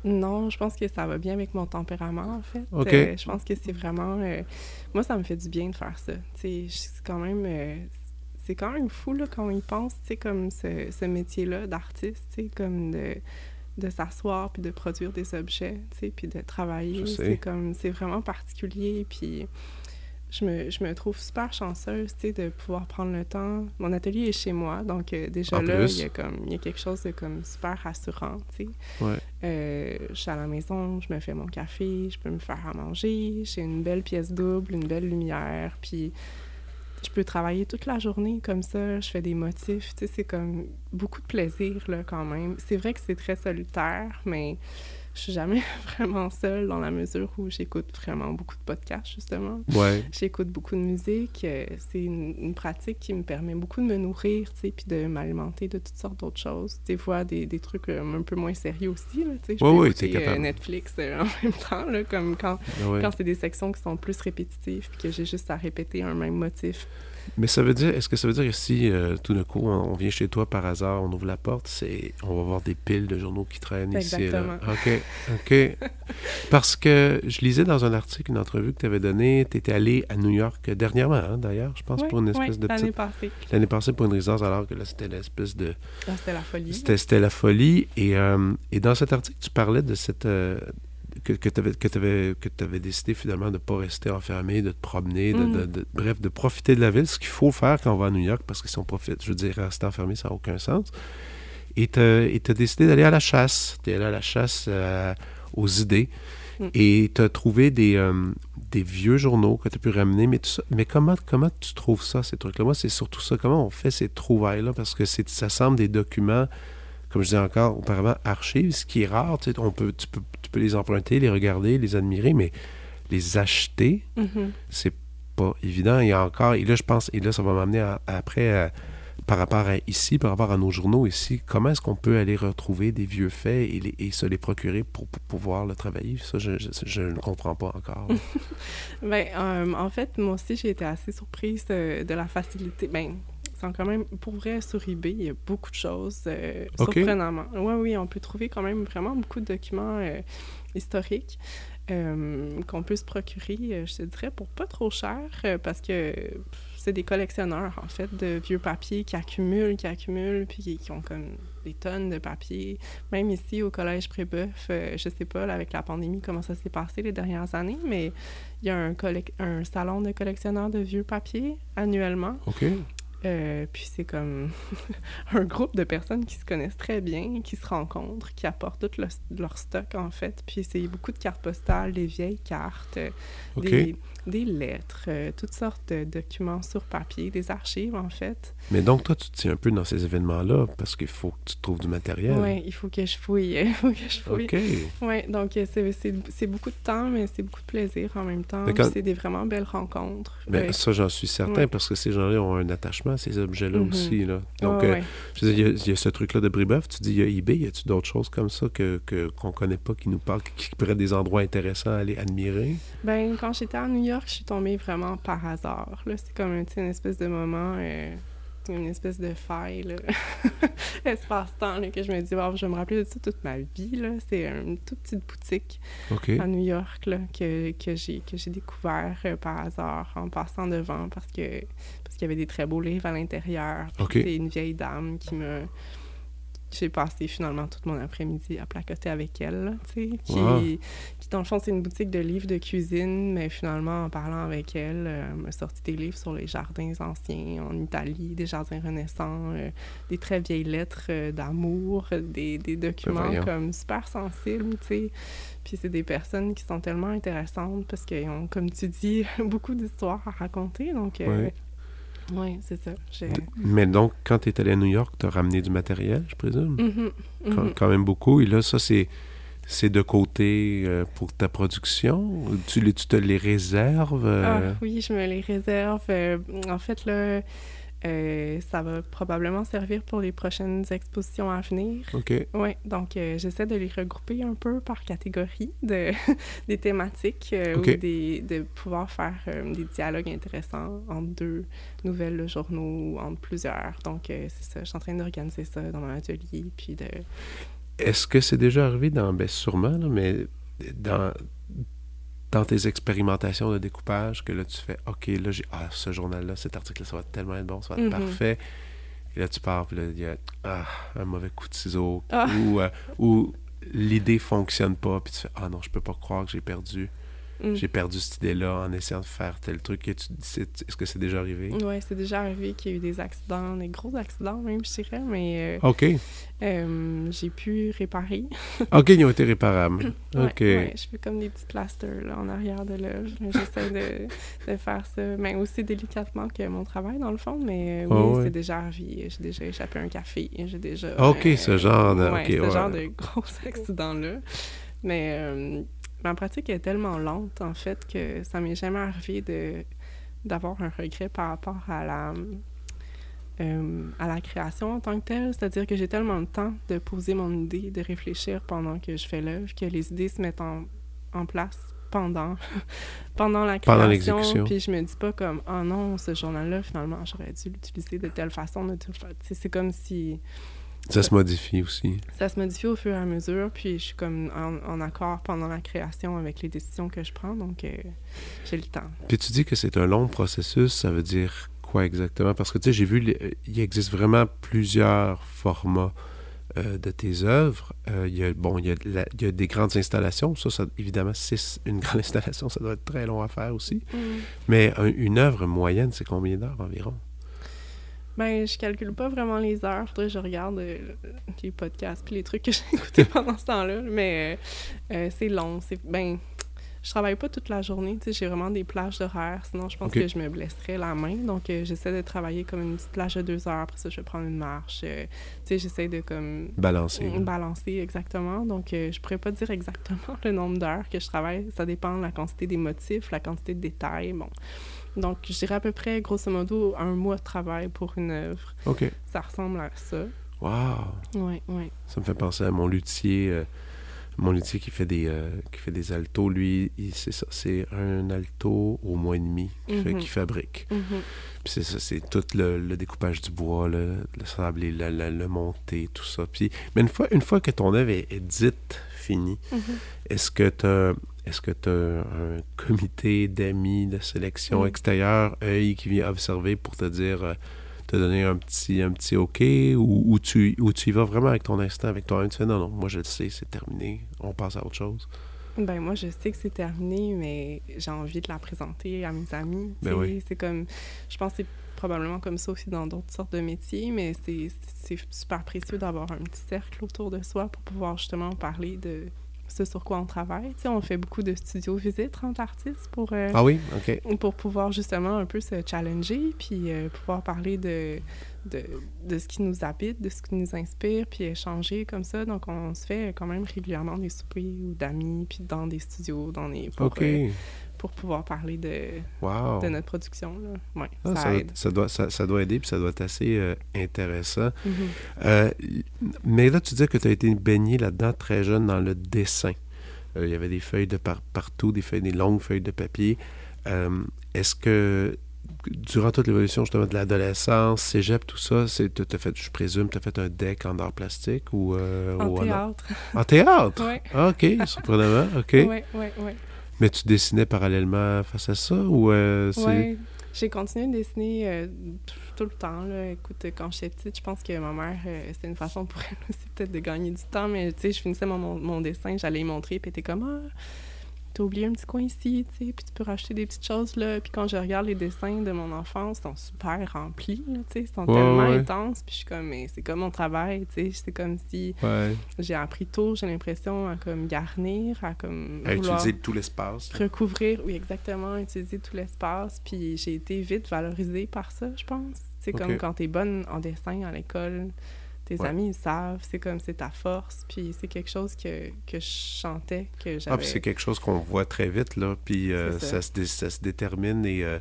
Non, je pense que ça va bien avec mon tempérament, en fait. OK. Euh, je pense que c'est vraiment... Euh, moi, ça me fait du bien de faire ça. C'est quand même... Euh, c'est quand même fou là, quand on y pense, tu sais, comme ce, ce métier-là d'artiste, tu sais, comme de, de s'asseoir puis de produire des objets, tu sais, puis de travailler. C'est comme, c'est vraiment particulier. Puis je me, je me trouve super chanceuse, tu sais, de pouvoir prendre le temps. Mon atelier est chez moi, donc euh, déjà là, il y, a comme, il y a quelque chose de comme super rassurant, tu sais. Ouais. Euh, je suis à la maison, je me fais mon café, je peux me faire à manger, j'ai une belle pièce double, une belle lumière, puis je peux travailler toute la journée comme ça, je fais des motifs, tu sais, c'est comme beaucoup de plaisir, là, quand même. C'est vrai que c'est très solitaire, mais je suis jamais vraiment seule dans la mesure où j'écoute vraiment beaucoup de podcasts, justement. Ouais. J'écoute beaucoup de musique. Euh, c'est une, pratique qui me permet beaucoup de me nourrir, tu sais, puis de m'alimenter de toutes sortes d'autres choses. Des fois, des, des trucs euh, un peu moins sérieux aussi, là, tu sais. Je ouais, peux euh, Netflix en même temps, là, comme quand, quand c'est des sections qui sont plus répétitives, puis que j'ai juste à répéter un même motif mais ça veut dire, est-ce que ça veut dire que si euh, tout d'un coup on, vient chez toi par hasard, on ouvre la porte, c'est, on va voir des piles de journaux qui traînent ici et là? OK, OK. Parce que je lisais dans un article, une entrevue que tu avais donnée, tu étais allé à New York dernièrement, hein, d'ailleurs, je pense, pour une espèce de l'année passée. L'année passée pour une résidence, alors que là, c'était l'espèce de... c'était la folie. C'était, la folie. Et, euh, et dans cet article, tu parlais de cette... Euh, que, que tu avais, que avais, décidé finalement de ne pas rester enfermé, de te promener, de, mm. bref, de profiter de la ville, ce qu'il faut faire quand on va à New York, parce que si on profite, je veux dire, rester enfermé, ça n'a aucun sens. Et tu as décidé d'aller à la chasse. Tu es allé à la chasse euh, aux idées. Mm. Et tu as trouvé des, euh, des vieux journaux que tu as pu ramener. Mais, tout ça, mais comment, comment tu trouves ça, ces trucs-là? Moi, c'est surtout ça. Comment on fait ces trouvailles-là? Parce que ça semble des documents comme je disais encore auparavant, archives, ce qui est rare. On peut, tu, peux, tu peux les emprunter, les regarder, les admirer, mais les acheter, mm-hmm. c'est pas évident. Il y a encore, et là, je pense, et là, ça va m'amener après par rapport à ici, par rapport à nos journaux ici, comment est-ce qu'on peut aller retrouver des vieux faits et, et se les procurer pour, pouvoir le travailler? Ça, je, je, ne comprends pas encore. ben, euh, en fait, moi aussi, j'ai été assez surprise de, de la facilité. Ben, sont quand même, pour vrai, sur eBay, il y a beaucoup de choses, euh, surprenamment. Oui, oui, on peut trouver quand même vraiment beaucoup de documents euh, historiques euh, qu'on peut se procurer, euh, je te dirais, pour pas trop cher, parce que c'est des collectionneurs, en fait, de vieux papiers qui accumulent, qui accumulent, puis qui, qui ont comme des tonnes de papier. Même ici, au Collège Prébeuf, je sais pas, là, avec la pandémie, comment ça s'est passé les dernières années, mais il y a un, un salon de collectionneurs de vieux papiers annuellement. OK. Euh, puis c'est comme un groupe de personnes qui se connaissent très bien, qui se rencontrent, qui apportent tout le- leur stock en fait. Puis c'est beaucoup de cartes postales, des vieilles cartes, euh, des, des lettres, euh, toutes sortes de documents sur papier, des archives en fait. Mais donc, toi, tu te tiens un peu dans ces événements-là parce qu'il faut que tu trouves du matériel. Ouais, il faut que je fouille, il faut que je fouille. OK. Ouais, donc euh, c'est- beaucoup de temps, mais c'est beaucoup de plaisir en même temps. Mais quand- C'est des vraiment belles rencontres. Ben, Ouais. ça, j'en suis certain Ouais. parce que ces gens-là ont un attachement à ces objets-là Mhm. aussi. Là. Donc, Ouais, euh, ouais. je veux dire, il y a- il y, a ce truc-là de Brébeuf. Tu dis, il y a eBay. Y a-tu d'autres choses comme ça que, que, qu'on connaît pas, qui nous parlent, qui, qui pourraient être des endroits intéressants à aller admirer? Ben, quand j'étais à New York, je suis tombée vraiment par hasard. Là, c'est comme une espèce de moment, euh, une espèce de faille, espace-temps, que je me dis, wow, je vais me rappeler de ça toute ma vie. C'est une toute petite boutique à New York, là, que, que j'ai, découvert euh, par hasard en passant devant parce que parce qu'il y avait des très beaux livres à l'intérieur. C'est une vieille dame qui me... J'ai passé finalement tout mon après-midi à placoter avec elle, tu sais, qui, Wow. qui, dans le fond, c'est une boutique de livres de cuisine, mais finalement, en parlant avec elle, euh, elle m'a sorti des livres sur les jardins anciens en Italie, des jardins renaissants, euh, des très vieilles lettres euh, d'amour, des, des documents comme super sensibles, tu sais. Puis c'est des personnes qui sont tellement intéressantes parce qu'ils ont, comme tu dis, beaucoup d'histoires à raconter, donc... euh, Ouais, c'est ça. Mais donc, quand tu es allé à New York, tu as ramené du matériel, je présume? Quand, mhm. quand même beaucoup. Et là, ça, c'est. C'est de côté euh, pour ta production? Tu, les- tu te les réserves? euh? Ah, oui, je me les réserve. Euh, en fait, là, euh, ça va probablement servir pour les prochaines expositions à venir. OK. Oui, donc euh, j'essaie de les regrouper un peu par catégorie de, des thématiques euh, ou des, de pouvoir faire des dialogues intéressants entre deux nouvelles journaux ou entre plusieurs. Donc, c'est ça, je suis en train d'organiser ça dans mon atelier, puis de... Est-ce que c'est déjà arrivé dans. Ben, sûrement, là, mais dans. Dans tes expérimentations de découpage, que là, tu fais OK, là, j'ai. Ah, ce journal-là, cet article-là, ça va tellement être bon, ça va être Mhm. parfait. Et là, tu pars, puis là, il y a ah, un mauvais coup de ciseau. Ah. Ou, euh, ou l'idée fonctionne pas, puis tu fais Ah non, je peux pas croire que j'ai perdu. Mm. J'ai perdu cette idée-là en essayant de faire tel truc. Et tu- c'est- Est-ce que c'est déjà arrivé? Oui, c'est déjà arrivé qu'il y a eu des accidents, des gros accidents même, je dirais, mais... euh, OK. Euh, j'ai pu réparer. OK, ils ont été réparables. Ouais, OK. ouais, je fais comme des petits plasters là, en arrière de l'œuvre. J'essaie de, de faire ça, mais aussi délicatement que mon travail dans le fond. Mais euh, oui, ouais. c'est déjà arrivé. J'ai déjà échappé un café. J'ai déjà. OK, ce genre de- ce genre de gros accidents-là. Mais ma pratique est tellement lente en fait que ça m'est jamais arrivé de d'avoir un regret par rapport à la euh, à la création en tant que telle. C'est-à-dire que j'ai tellement de temps de poser mon idée, de réfléchir pendant que je fais l'œuvre, que les idées se mettent en, en place pendant, pendant la création. Pendant. Puis je me dis pas comme, oh non, ce journal-là, finalement, j'aurais dû l'utiliser de telle façon. De telle fa- Tu sais, C'est comme si Ça se modifie aussi. ça se modifie au fur et à mesure, puis je suis comme en, en accord pendant la création avec les décisions que je prends, donc euh, j'ai le temps. Puis tu dis que c'est un long processus, ça veut dire quoi exactement? Parce que tu sais, j'ai vu, il existe vraiment plusieurs formats euh, de tes œuvres. Euh, il y a, bon, il y a, de la- il y a des grandes installations. Ça, ça évidemment, c'est une grande installation, ça doit être très long à faire aussi. Mais un- une œuvre moyenne, c'est combien d'heures environ? Ben, je calcule pas vraiment les heures. Je regarde euh, les podcasts puis les trucs que j'ai écoutés pendant ce temps-là. Mais euh, euh, c'est long. C'est ben, je travaille pas toute la journée. J'ai vraiment des plages d'horaire. Sinon, je pense que je me blesserais la main. Donc, euh, j'essaie de travailler comme une petite plage de deux heures. Après ça, je vais prendre une marche. Euh, j'essaie de comme Balancé. là. balancer exactement. Donc, je pourrais pas dire exactement le nombre d'heures que je travaille. Ça dépend de la quantité des motifs, la quantité de détails. Bon. Donc, je dirais à peu près, grosso modo, un mois de travail pour une œuvre. OK. Ça ressemble à ça. Wow! Oui, oui. Ça me fait penser à mon luthier, euh, Mon luthier qui fait des euh, qui fait des altos, lui, c'est ça, c'est un alto au mois et demi qui, fait, Mhm. fabrique. Mhm. Puis c'est ça, c'est tout le, le découpage du bois, le, le sablé, le, le, le monté, tout ça. Puis, mais une fois, une fois que ton œuvre est, est dite finie, Mhm. est-ce que tu as est-ce que tu un comité d'amis de sélection Mm. extérieure, œil, qui vient observer pour te dire, euh, te donner un petit, un petit OK, ou, ou tu, ou tu y vas vraiment avec ton instinct, avec toi-même, tu fais non, non, moi je le sais, c'est terminé, on passe à autre chose? Ben moi, je sais que c'est terminé, mais j'ai envie de la présenter à mes amis. Ben oui. C'est comme, je pense que c'est probablement comme ça aussi dans d'autres sortes de métiers, mais c'est super précieux d'avoir un petit cercle autour de soi pour pouvoir justement parler de ce sur quoi on travaille. On fait beaucoup de studios visites entre artistes pour, euh, Ah oui? Pour pouvoir justement un peu se challenger, puis euh, pouvoir parler de, de, de ce qui nous habite, de ce qui nous inspire, puis échanger comme ça. Donc, on se fait quand même régulièrement des soupers ou d'amis, puis dans des studios, dans des, pour, euh, pour pouvoir parler de, Wow. de notre production. Là. Ouais, Ah, ça, ça, aide. ça doit, ça, ça doit aider, puis ça doit être assez euh, intéressant. Mhm. Euh, mais là, tu dis que tu as été baigné là-dedans très jeune dans le dessin. Euh, il y avait des feuilles de par- partout, des feuilles, des longues feuilles de papier. Est-ce que durant toute l'évolution justement de l'adolescence, cégep, tout ça, c'est t'as fait, je présume, tu as fait un deck en art plastique ou euh, En ou théâtre. En théâtre? ouais. Ah, ok, surprenamment, ok. Ouais, ouais, ouais. Mais tu dessinais parallèlement face à ça ou euh, c'est. J'ai continué de dessiner euh, tout- le temps. Écoute, quand j'étais petite, je pense que ma mère, euh, c'était une façon pour elle aussi peut-être de gagner du temps. Mais tu sais, je finissais mon, mon, dessin, j'allais y montrer, puis était comme Ah, t'as oublié un petit coin ici, tu sais, puis tu peux racheter des petites choses là. Puis quand je regarde les dessins de mon enfance, ils sont super remplis, tu sais, ils sont Ouais, tellement ouais. intenses. Puis je suis comme, mais c'est comme mon travail, tu sais, c'est comme si ouais, j'ai appris tôt, j'ai l'impression, à comme garnir, à comme. à utiliser tout l'espace. recouvrir, oui, exactement, utiliser tout l'espace. Puis j'ai été vite valorisée par ça, je pense. C'est Ok. comme quand t'es bonne en dessin à l'école, tes Ouais. amis, ils savent, c'est comme c'est ta force. Puis c'est quelque chose que, que je chantais, que Ah, j'avais... puis c'est quelque chose qu'on voit très vite, là, puis euh, ça. ça. se ça se détermine et... euh,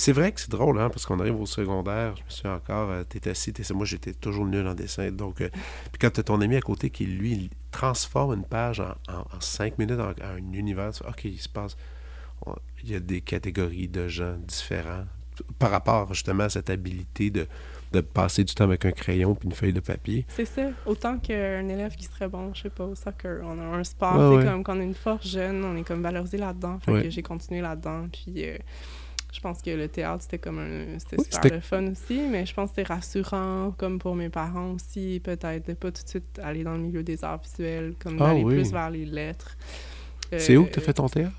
c'est vrai que c'est drôle, hein, parce qu'on arrive au secondaire, je me suis encore, euh, t'es assis, t'es... moi j'étais toujours nul en dessin, donc... euh, puis quand t'as ton ami à côté qui, lui, il transforme une page en, en- en cinq minutes en, en un univers, tu fais, OK, il se passe... on- Il y a des catégories de gens différents par rapport justement à cette habilité de, de passer du temps avec un crayon puis une feuille de papier. C'est ça. Autant qu'un élève qui serait bon, je sais pas, au soccer, on a un sport, ouais. comme quand on a une force jeune, on est comme valorisé là-dedans. Fait Ouais. que j'ai continué là-dedans. Puis euh, je pense que le théâtre, c'était comme un... C'était Oui, super le fun aussi, mais je pense que c'était rassurant, comme pour mes parents aussi, peut-être, de pas tout de suite aller dans le milieu des arts visuels, comme Ah d'aller oui. plus vers les lettres. C'est Euh, où que t'as fait ton théâtre?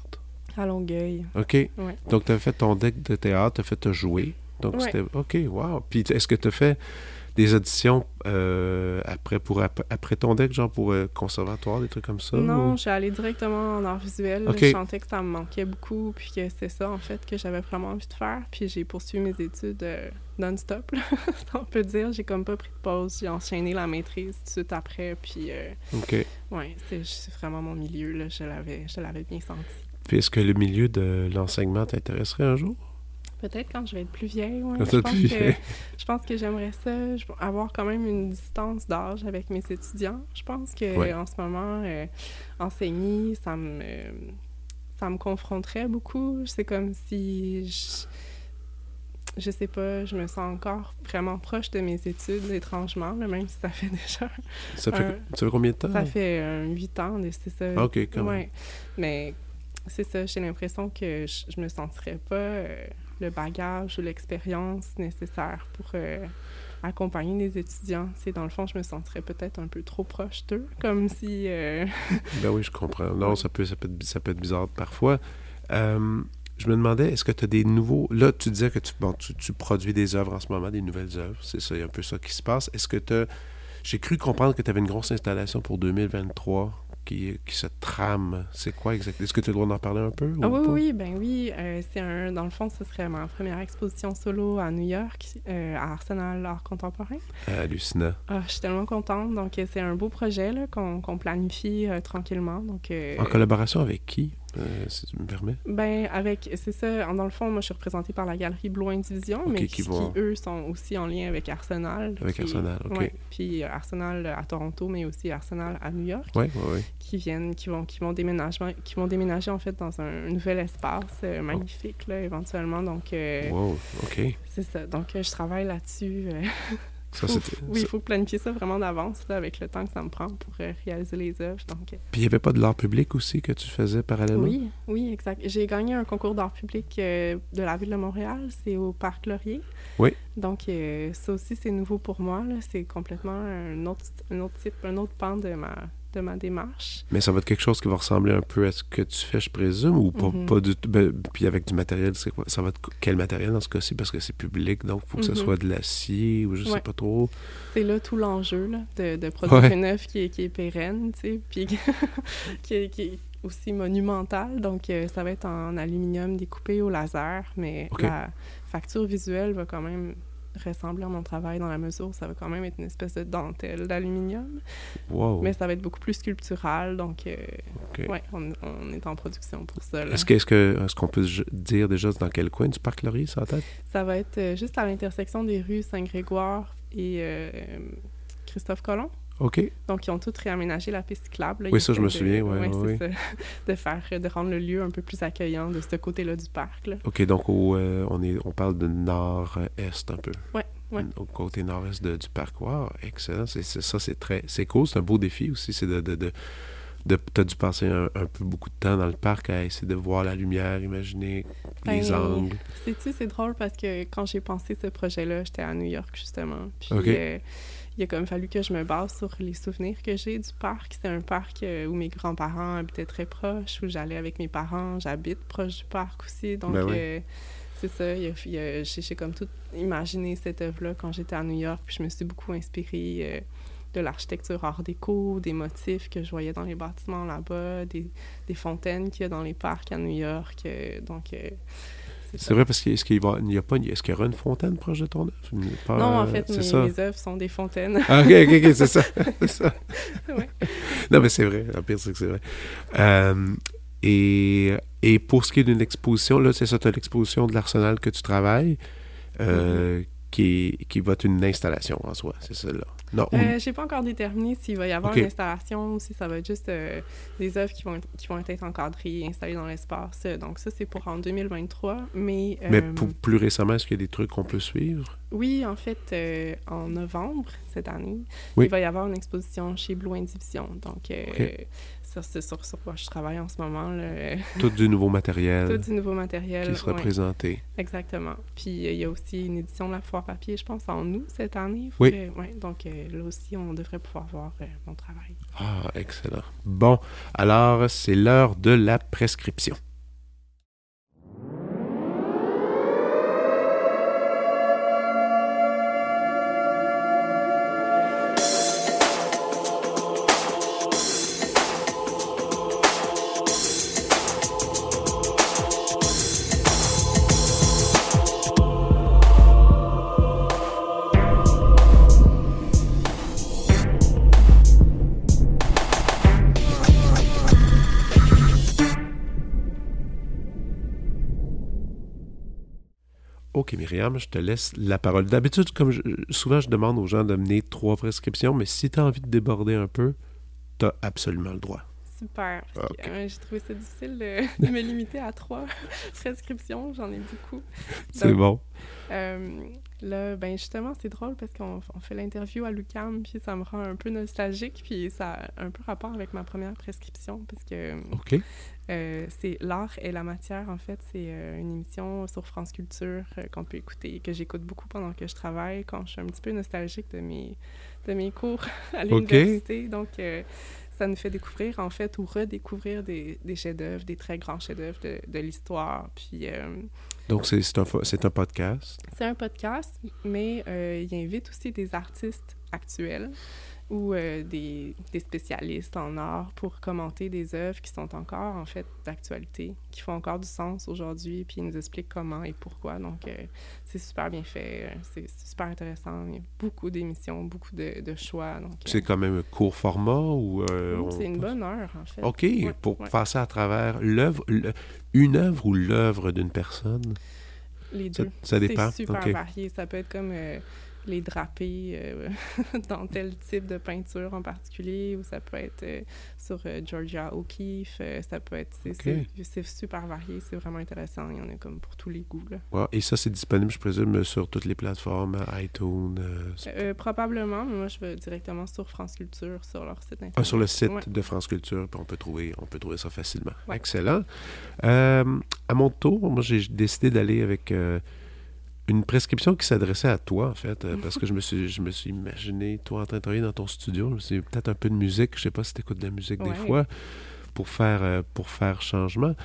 À Longueuil. OK. Ouais. Donc, tu as fait ton deck de théâtre, tu as fait te jouer. Donc, Ouais. c'était OK, wow. Puis, est-ce que tu as fait des auditions euh, après, pour, ap- après ton deck, genre pour euh, conservatoire, des trucs comme ça? Non, ou- je suis allée directement en art visuel. Ok. Je sentais que ça me manquait beaucoup, puis que c'est ça, en fait, que j'avais vraiment envie de faire. Puis j'ai poursuivi mes études euh, non-stop, on peut dire. J'ai comme pas pris de pause. J'ai enchaîné la maîtrise tout de suite après. Puis, OK. ouais, c'est c'est vraiment mon milieu, là. Je l'avais je l'avais bien senti. Puis, est-ce que le milieu de l'enseignement t'intéresserait un jour? Peut-être quand je vais être plus vieille, ouais. Je pense, plus que, vieille. je pense que j'aimerais ça, je- avoir quand même une distance d'âge avec mes étudiants. Je pense que Ouais. en ce moment, euh, enseigner, ça me, ça me confronterait beaucoup. C'est comme si je, je sais pas, je me sens encore vraiment proche de mes études, étrangement, là, même si ça fait déjà, Ça fait, ça fait combien de temps? ça fait euh, huit ans, c'est ça. Ah, OK, quand même. Mais c'est ça, j'ai l'impression que je, je me sentirais pas euh, le bagage ou l'expérience nécessaire pour euh, accompagner des étudiants. C'est dans le fond, je me sentirais peut-être un peu trop proche d'eux, comme si euh, Ben oui, je comprends. Non, ça peut, ça peut, être, ça peut être bizarre parfois. Euh, je me demandais, est-ce que tu as des nouveaux... Là, tu disais que tu, bon, tu, tu produis des œuvres en ce moment, des nouvelles œuvres. C'est ça, il y a un peu ça qui se passe. Est-ce que tu J'ai cru comprendre que tu avais une grosse installation pour 2023 qui, qui se trame. C'est quoi exactement? Est-ce que tu as le droit d'en parler un peu? Ah ou oui, pas? oui, ben oui. euh, c'est un, dans le fond, ce serait ma première exposition solo à New York, euh, à Arsenal Art Contemporain. Hallucinant. Ah, je suis tellement contente. Donc, euh, c'est un beau projet là, qu'on qu'on planifie euh, tranquillement. Donc, En collaboration avec qui? Euh, si tu me permets? Ben, avec, c'est ça, dans le fond, moi, je suis représentée par la galerie Blois Division, mais qui qui, vont- qui, eux, sont aussi en lien avec Arsenal. Avec qui- Arsenal, OK. ouais, puis Arsenal à Toronto, mais aussi Arsenal à New York, Oui, oui, oui. qui viennent, qui vont, qui vont déménager, qui vont déménager, en fait, dans un nouvel espace Oh. euh, magnifique, là, éventuellement, donc... euh, Wow, OK. C'est ça. Donc, je travaille là-dessus. Ça, faut- c'était- oui, il faut planifier ça vraiment d'avance, avec le temps que ça me prend pour euh, réaliser les œuvres. Donc, euh, Puis il n'y avait pas de l'art public aussi que tu faisais parallèlement? oui, oui, exact. J'ai gagné un concours d'art public euh, de la ville de Montréal. C'est au Parc Laurier. Oui. Donc, ça aussi, c'est nouveau pour moi. C'est complètement un autre, un autre type, un autre pan de ma, de ma démarche. Mais ça va être quelque chose qui va ressembler un peu à ce que tu fais, je présume, ou pas, Mhm. pas du tout. Ben, puis avec du matériel, c'est quoi? Ça va être quel matériel dans ce cas-ci? Parce que c'est public, donc il faut que ce Mhm. soit de l'acier ou je sais Ouais. pas trop. C'est là tout l'enjeu de, de produire Ouais. une œuvre qui est, qui est pérenne, tu sais, puis qui, est, qui est aussi monumentale. Donc, euh, ça va être en aluminium découpé au laser, mais la facture visuelle va quand même ressembler à mon travail dans la mesure où ça va quand même être une espèce de dentelle d'aluminium, Wow. mais ça va être beaucoup plus sculptural. Donc, euh, ouais, on, on est en production pour ça. Est-ce est-ce que- est-ce qu'on peut dire déjà dans quel coin du parc Laurier, ça tête? Ça va être euh, juste à l'intersection des rues Saint-Grégoire et euh, Christophe Colomb. OK. Donc, ils ont tous réaménagé la piste cyclable. là. Oui, ça, je me souviens, ouais, ouais, c'est ça. de faire, de rendre le lieu un peu plus accueillant de ce côté-là du parc. Là. OK, donc au, euh, on, est, on parle de nord-est un peu. Ouais, ouais. Au côté nord-est de- du parc. Wow, excellent. C'est, ça, c'est très... C'est cool. C'est un beau défi aussi. C'est de... de, de, de t'as dû passer un, un peu beaucoup de temps dans le parc à essayer de voir la lumière, imaginer les Ben, angles. Sais-tu, c'est drôle parce que quand j'ai pensé ce projet-là, j'étais à New York, justement. Puis, Ok. euh, il a comme fallu que je me base sur les souvenirs que j'ai du parc. C'est un parc euh, où mes grands-parents habitaient très proches, où j'allais avec mes parents. J'habite proche du parc aussi. Donc, Ben oui. euh, c'est ça. J'ai comme tout imaginé cette œuvre-là quand j'étais à New York. Puis je me suis beaucoup inspirée euh, de l'architecture art déco, des motifs que je voyais dans les bâtiments là-bas, des, des fontaines qu'il y a dans les parcs à New York. euh, donc, c'est vrai parce qu'il est-ce qu'il va, il y a pas, est-ce qu'il y aura une fontaine proche de ton œuvre? Pas, Non, en fait, mes, ça. mes œuvres sont des fontaines. Ah, ok, ok, ok, c'est ça. ça. Ouais. Non, mais c'est vrai. Le pire, c'est que c'est vrai. Euh, et, et pour ce qui est d'une exposition, là, c'est ça, tu as l'exposition de l'Arsenal que tu travailles, euh, est- qui va être une installation en soi, c'est ça, là. Non, Euh, j'ai pas encore déterminé s'il va y avoir une installation ou si ça va être juste euh, des œuvres qui vont, être- qui vont être encadrées et installées dans l'espace. Euh, Donc ça, c'est pour en 2023. Mais, mais pour- plus récemment, est-ce qu'il y a des trucs qu'on peut suivre? oui, en fait, en novembre cette année, Oui. il va y avoir une exposition chez Blue Indivision. Donc c'est sur, sur quoi je travaille en ce moment. là. Tout du nouveau matériel Tout du nouveau matériel. qui sera ouais. présenté. Exactement. Puis euh, il y a aussi une édition de la foire papier, je pense, en août cette année. Oui. Ouais, donc euh, là aussi, on devrait pouvoir voir euh, mon travail. Ah, excellent. Bon, alors, c'est l'heure de la prescription. Myriam, je te laisse la parole. D'habitude, comme je- souvent, je demande aux gens de mener trois prescriptions, mais si tu as envie de déborder un peu, tu as absolument le droit. Super. Parce que, Ok. euh, J'ai trouvé ça difficile de, de me limiter à trois prescriptions. J'en ai beaucoup. C'est bon. Euh, là, ben justement, c'est drôle parce qu'on on fait l'interview à l'UQAM, puis ça me rend un peu nostalgique, puis ça a un peu rapport avec ma première prescription, parce que euh, c'est L'art et la matière, en fait. C'est euh, une émission sur France Culture euh, qu'on peut écouter, que j'écoute beaucoup pendant que je travaille, quand je suis un petit peu nostalgique de mes, de mes cours à l'université. Donc, ça nous fait découvrir, en fait, ou redécouvrir des, des chefs-d'œuvre, des très grands chefs-d'œuvre de, de l'histoire. Puis, Donc, c'est un, un podcast. c'est un podcast, mais euh, il invite aussi des artistes actuels ou euh, des, des, spécialistes en art pour commenter des œuvres qui sont encore, en fait, d'actualité, qui font encore du sens aujourd'hui, puis ils nous expliquent comment et pourquoi. Donc, euh, c'est super bien fait, c'est super intéressant. Il y a beaucoup d'émissions, beaucoup de, de choix. C'est quand même un court format ou... c'est une bonne heure, en fait. OK, pour passer à travers l'œuvre, une œuvre ou l'œuvre d'une personne? Les deux. Ça, dépend. C'est super varié. Ça peut être comme les drapés euh, dans tel type de peinture en particulier, ou ça peut être euh, sur euh, Georgia O'Keeffe, ça peut être... C'est super varié, c'est vraiment intéressant. Il y en a comme pour tous les goûts. Là. et ça, c'est disponible, je présume, sur toutes les plateformes, iTunes? probablement, mais moi, je vais directement sur France Culture, sur leur site internet. Ah, sur le site de France Culture, puis on peut trouver, on peut trouver ça facilement. Excellent. à mon tour, moi, j'ai décidé d'aller avec une prescription qui s'adressait à toi, en fait, euh, parce que je me suis, je me suis imaginé, toi, en train de travailler dans ton studio. C'est peut-être un peu de musique. Je sais pas si tu écoutes de la musique des fois pour faire, euh, pour faire changement.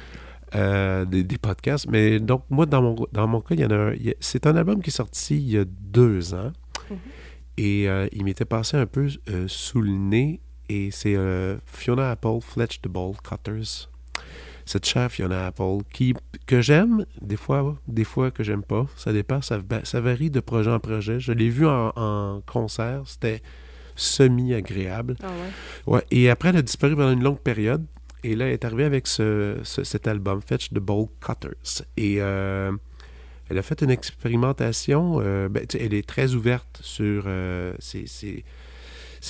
Euh, des, podcasts. Mais donc, moi, dans mon, dans mon cas, il y en a un. C'est un album qui est sorti il y a deux ans. Mm-hmm. Et il m'était passé un peu sous le nez. Et c'est Fiona Apple Fletch the Ball Cutters cette chère Fiona Apple, qui, que j'aime, des fois, des fois que j'aime pas. Ça dépend, ça, ça, varie de projet en projet. Je l'ai vu en, concert, c'était semi-agréable. Ah ouais? ouais? Et après, elle a disparu pendant une longue période. Et là, elle est arrivée avec ce, cet album, Fetch the Bolt Cutters. Et euh, elle a fait une expérimentation. Euh, ben, elle est très ouverte sur euh, ses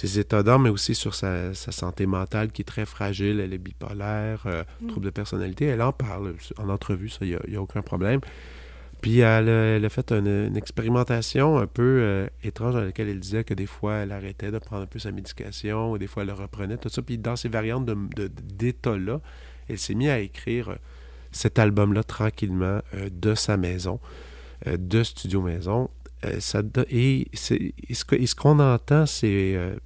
états d'âme, mais aussi sur sa, santé mentale qui est très fragile. Elle est bipolaire, euh, mm. trouble de personnalité. Elle en parle en entrevue, ça, il n'y a, aucun problème. Puis elle, a fait une, expérimentation un peu euh, étrange dans laquelle elle disait que des fois, elle arrêtait de prendre un peu sa médication, ou des fois, elle le reprenait, tout ça. Puis dans ces variantes d'état-là, elle s'est mise à écrire euh, cet album-là tranquillement de sa maison, de Studio Maison. Euh, et, ce qu'on entend, euh,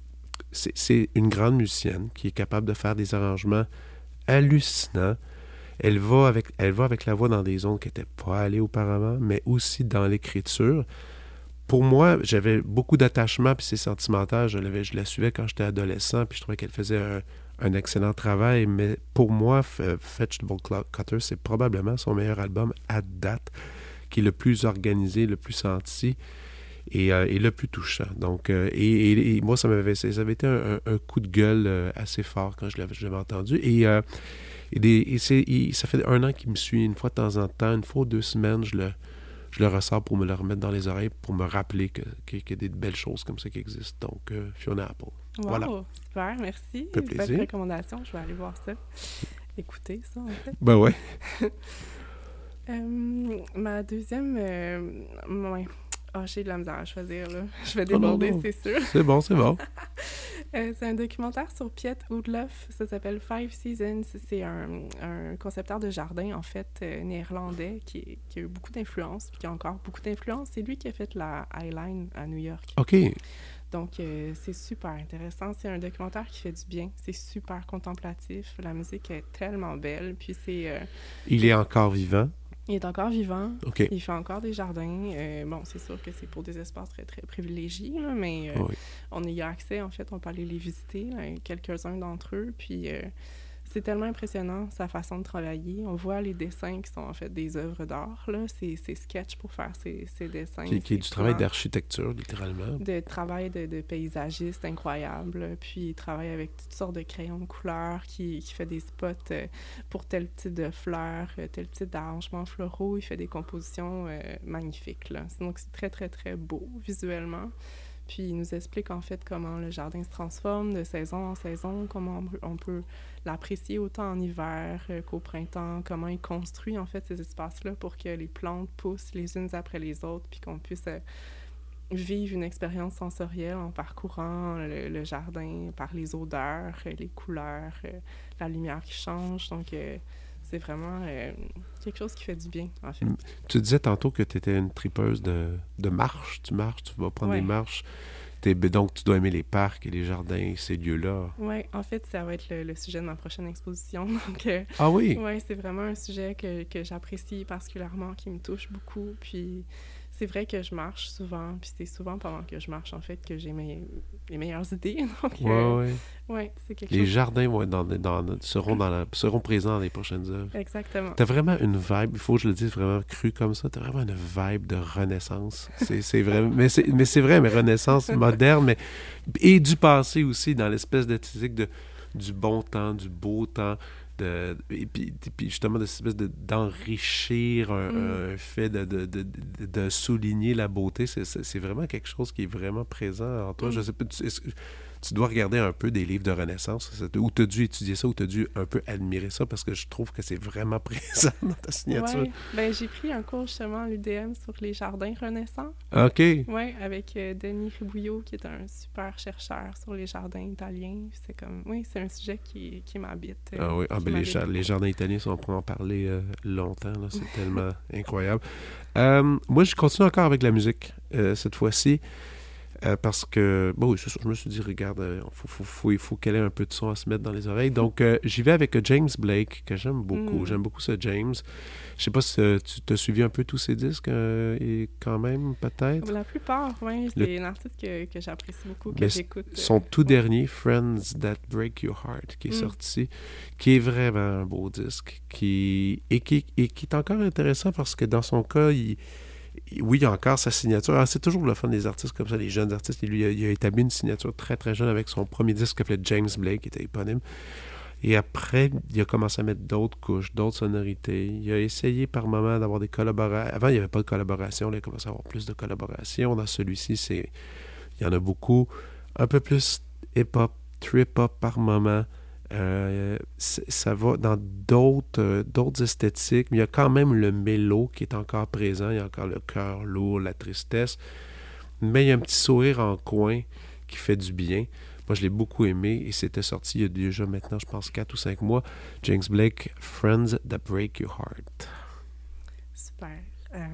c'est une grande musicienne qui est capable de faire des arrangements hallucinants. Elle va avec, la voix dans des zones qui n'étaient pas allées auparavant, mais aussi dans l'écriture. Pour moi, j'avais beaucoup d'attachement, puis c'est sentimental. Je, la suivais quand j'étais adolescent, puis je trouvais qu'elle faisait un, excellent travail. Mais pour moi, Fetch the Ball Cutter, c'est probablement son meilleur album à date qui est le plus organisé, le plus senti et, euh, le plus touchant. Donc, euh, et, moi, ça m'avait, ça avait été un, coup de gueule euh, assez fort quand je l'avais, entendu. Et, ça fait un an qu'il me suit une fois de temps en temps, une fois ou deux semaines, je le, je le ressors pour me le remettre dans les oreilles, pour me rappeler qu'il que, y a des belles choses comme ça qui existent. Donc, Fiona Apple. Wow, voilà. super, merci. Belle recommandation, je vais aller voir ça. Écouter ça, en fait. Ben ouais. Euh, ma deuxième. Euh, oh, j'ai de la misère à choisir, là. Je vais déborder, c'est sûr. C'est bon, c'est bon. Euh, c'est un documentaire sur Piet Oudloff. Ça s'appelle Five Seasons. C'est un, un, concepteur de jardin, en fait, néerlandais, qui, qui, a eu beaucoup d'influence, puis qui a encore beaucoup d'influence. C'est lui qui a fait la Highline à New York. OK. Donc, c'est super intéressant. C'est un documentaire qui fait du bien. C'est super contemplatif. La musique est tellement belle. Puis c'est... Il est encore vivant? Il est encore vivant. Il fait encore des jardins. Euh, bon, c'est sûr que c'est pour des espaces très, très privilégiés, mais euh, on y a accès, en fait. On peut aller les visiter, quelques-uns d'entre eux. Puis euh, c'est tellement impressionnant, sa façon de travailler. On voit les dessins qui sont en fait des œuvres d'art, là. C'est sketch pour faire ces, ces dessins. Qui, qui est du travail d'architecture, littéralement. De travail de, de, paysagiste incroyable. Puis il travaille avec toutes sortes de crayons de couleurs, qui, qui fait des spots euh, pour tel type de fleurs, euh, tel type d'arrangements floraux. Il fait des compositions euh, magnifiques, là. Donc c'est très, très, très beau visuellement. Puis il nous explique en fait comment le jardin se transforme de saison en saison, comment on peut l'apprécier autant en hiver euh, qu'au printemps, comment il construit en fait ces espaces-là pour que les plantes poussent les unes après les autres, puis qu'on puisse euh, vivre une expérience sensorielle en parcourant le, jardin par les odeurs, euh, les couleurs, la lumière qui change. Donc c'est vraiment quelque chose qui fait du bien, en fait. Tu disais tantôt que tu étais une tripeuse de, de marche. Tu marches, tu vas prendre des marches. donc, tu dois aimer les parcs et les jardins, ces lieux-là. Oui, en fait, ça va être le, sujet de ma prochaine exposition. Donc, euh, ah oui? Oui, c'est vraiment un sujet que, que j'apprécie particulièrement, qui me touche beaucoup. Puis, c'est vrai que je marche souvent, puis c'est souvent pendant que je marche, en fait, que j'ai mes, les meilleures idées. Donc, Ouais, euh, ouais. ouais, c'est quelque Les chose. jardins vont être dans, dans- seront, dans la- seront présents dans les prochaines œuvres. Exactement. T'as vraiment une vibe, il faut que je le dise vraiment cru comme ça, t'as vraiment une vibe de renaissance. C'est c'est vrai, mais c'est mais c'est vrai, mais renaissance moderne, mais et du passé aussi, dans l'espèce d'esthétique de du bon temps, du beau temps, de, et puis, puis justement de cette espèce de- d'enrichir un, Mm. un fait de, de, de, de- souligner la beauté. C'est vraiment quelque chose qui est vraiment présent en toi. Mm. Je sais pas, tu, dois regarder un peu des livres de Renaissance, ou tu as dû étudier ça, ou tu as dû un peu admirer ça, parce que je trouve que c'est vraiment présent dans ta signature. Ouais. Ben, j'ai pris un cours justement à l'UDM sur les jardins renaissants. OK. Oui, avec euh, Denis Ribouillot, qui est un super chercheur sur les jardins italiens. C'est comme, oui, c'est un sujet qui, qui m'habite. euh, Ah oui, ah, ben, les, ja- jardins italiens, on pourrait en parler euh, longtemps. là, C'est tellement incroyable. Euh, moi, je continue encore avec la musique cette fois-ci. Euh, parce que, bon, oui, je me suis dit, regarde, euh, faut, faut, faut- il faut qu'elle ait un peu de son à se mettre dans les oreilles. Donc, euh, j'y vais avec James Blake, que j'aime beaucoup. Mm. J'aime beaucoup ce James. Je sais pas si tu t'as suivi un peu tous ses disques, euh, et quand même, peut-être? La plupart, oui, Le- c'est un artiste que, que j'apprécie beaucoup, que Mais j'écoute. Son tout ouais. dernier, Friends That Break Your Heart, qui est Mm. sorti, qui est vraiment un beau disque, qui, et, qui, et qui est encore intéressant parce que dans son cas, il- oui, il y a encore sa signature. Ah, c'est toujours le fun des artistes comme ça, les jeunes artistes. Il a, il a établi une signature très, très jeune avec son premier disque qui s'appelait James Blake, qui était éponyme. Et après, il a commencé à mettre d'autres couches, d'autres sonorités. Il a essayé par moment d'avoir des collaborations. Avant, il n'y avait pas de collaboration. Il a commencé à avoir plus de collaborations. Dans celui-ci, c'est... il y en a beaucoup. Un peu plus hip-hop, trip-hop par moment. Euh, ça va dans d'autres euh, d'autres esthétiques, mais il y a quand même le mélo qui est encore présent. Il y a encore le cœur lourd, la tristesse. Mais il y a un petit sourire en coin qui fait du bien. Moi, je l'ai beaucoup aimé et c'était sorti il y a déjà maintenant, je pense, 4 ou 5 mois. James Blake, Friends That Break Your Heart. Super. Euh,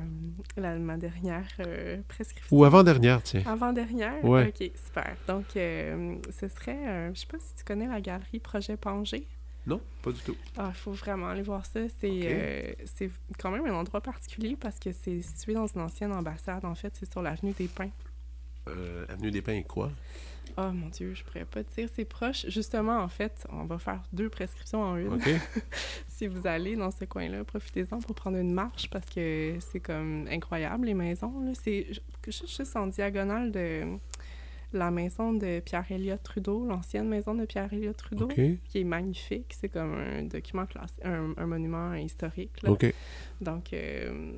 la- ma dernière euh, prescription. Ou avant-dernière, tiens. Avant-dernière? Ouais. OK, super. Donc, euh, ce serait, euh, je sais pas si tu connais la galerie Projet Pangé. Non, pas du tout. Ah, il faut vraiment aller voir ça. Euh, c'est quand même un endroit particulier parce que c'est situé dans une ancienne ambassade. En fait, c'est sur l'avenue des Pins. Euh, Avenue des Pins et quoi? Oh mon Dieu, je pourrais pas dire. C'est proche. Justement, en fait, on va faire deux prescriptions en une. Si vous allez dans ce coin-là, profitez-en pour prendre une marche parce que c'est comme incroyable, les maisons. C'est ju- juste, en diagonale de la maison de Pierre-Éliott Trudeau, l'ancienne maison de Pierre-Éliott Trudeau, qui est magnifique. C'est comme un document classé, un, un monument historique. là. Donc, euh,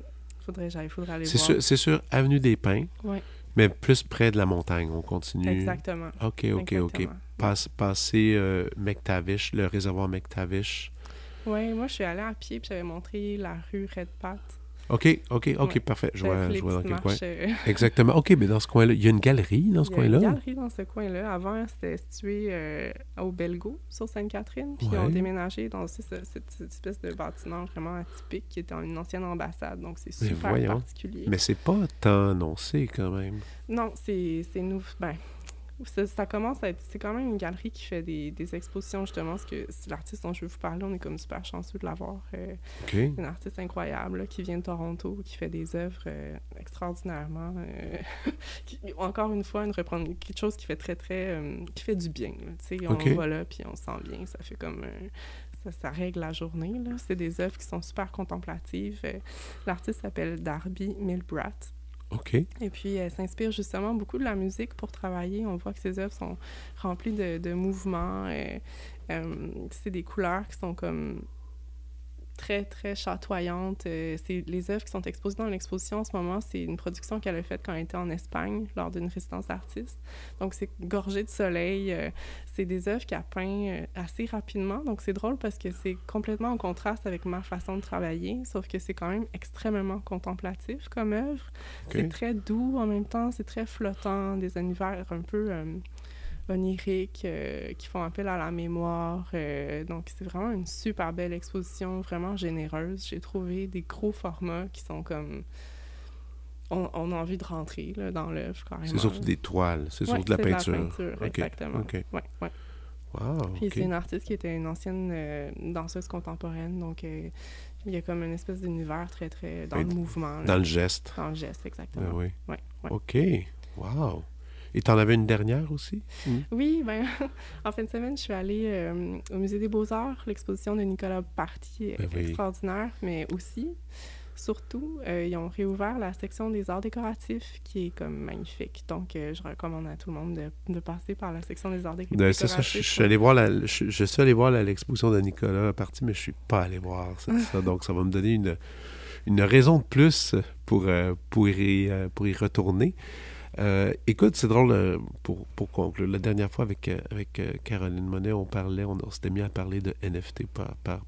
faudrait, faudrait aller voir. c'est sur Avenue des Pins, Ouais. Mais plus près de la montagne. On continue. Exactement. OK, OK, OK. Passe, passer euh, McTavish, le réservoir McTavish. Oui, moi, je suis allée à pied puis j'avais montré la rue Red Pat. OK, OK, OK, Ouais. parfait. Je vois, je dans quel coin. euh, Exactement. OK, mais dans ce coin-là, il y a une galerie dans ce Il y a une coin-là? galerie dans ce coin-là. Avant, c'était situé euh, au Belgo, sur Sainte-Catherine. Puis ils Ouais. ont déménagé dans ce- ce- cette, cette espèce de bâtiment vraiment atypique qui était une ancienne ambassade. Donc, c'est super particulier. Mais c'est pas tant annoncé quand même. Non, c'est c'est nouveau. Ben, ça, ça commence à être... C'est quand même une galerie qui fait des, des expositions, justement. Parce que c'est l'artiste dont je veux vous parler, on est comme super chanceux de l'avoir. euh, OK. c'est une artiste incroyable là, qui vient de Toronto, qui fait des œuvres euh, extraordinairement. euh, qui- encore une fois, une reprendre quelque chose qui fait très, très. euh, qui fait du bien. là. Tu sais, on Ok. va là, puis on se sent bien. Ça fait comme. ça, ça règle la journée. C'est des œuvres qui sont super contemplatives. L'artiste s'appelle Darby Milbrat. OK. Et puis, elle s'inspire justement beaucoup de la musique pour travailler. On voit que ses œuvres sont remplies de, de mouvements. euh, euh, c'est des couleurs qui sont comme très, très chatoyantes. Euh, c'est les œuvres qui sont exposées dans l'exposition en ce moment. C'est une production qu'elle a faite quand elle était en Espagne lors d'une résidence artiste. Donc, c'est gorgé de soleil. euh, c'est des œuvres qu'elle peint euh, assez rapidement. Donc, c'est drôle parce que c'est complètement en contraste avec ma façon de travailler, sauf que c'est quand même extrêmement contemplatif comme œuvre. C'est très doux en même temps, c'est très flottant, des univers un peu euh, oniriques euh, qui font appel à la mémoire. euh, donc, c'est vraiment une super belle exposition, vraiment généreuse. J'ai trouvé des gros formats qui sont comme. On, on a envie de rentrer là, dans l'œuvre, carrément. C'est surtout des toiles, c'est Ouais, surtout de la peinture. OK, exactement. OK. Ouais, ouais. Wow, Puis c'est une artiste qui était une ancienne euh, danseuse contemporaine, donc euh, il y a comme une espèce d'univers très, très dans le mouvement. là. Dans le geste. Dans le geste, exactement. Ah oui. Ouais, ouais. OK. Wow. Et t'en avais une dernière aussi? Oui, ben, en fin de semaine, je suis allée euh, au Musée des Beaux-Arts. L'exposition de Nicolas Party est Ben oui. extraordinaire, mais aussi, surtout, euh, ils ont réouvert la section des arts décoratifs qui est comme magnifique. Donc, euh, je recommande à tout le monde de, de passer par la section des arts dé- Ben, décoratifs. c'est ça, je, je suis allé voir la, je, je suis allé voir la- l'exposition de Nicolas à partie, mais je suis pas allé voir ça, ça. donc ça va me donner une, une raison de plus pour, euh, pour, y, euh, pour y retourner. Euh, écoute, c'est drôle, euh, pour, pour conclure, la dernière fois avec, euh, avec Caroline Monet, on parlait, on, s'était mis à parler de NFT par, par,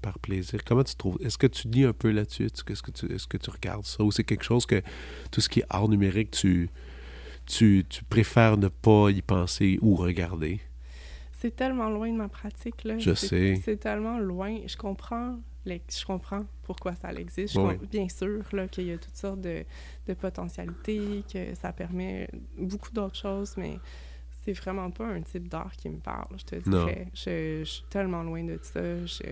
par, plaisir. Comment tu trouves, est-ce que tu lis un peu là-dessus? Est-ce que, tu, est-ce que tu regardes ça? Ou c'est quelque chose que, tout ce qui est art numérique, tu, tu, tu préfères ne pas y penser ou regarder? C'est tellement loin de ma pratique, là. Je sais. C'est tellement loin. Je comprends, les- je comprends pourquoi ça existe. Je Oui. Bien sûr, là, qu'il y a toutes sortes de, de potentialités, que ça permet beaucoup d'autres choses, mais c'est vraiment pas un type d'art qui me parle, je te dirais. Je, je suis tellement loin de ça. Je-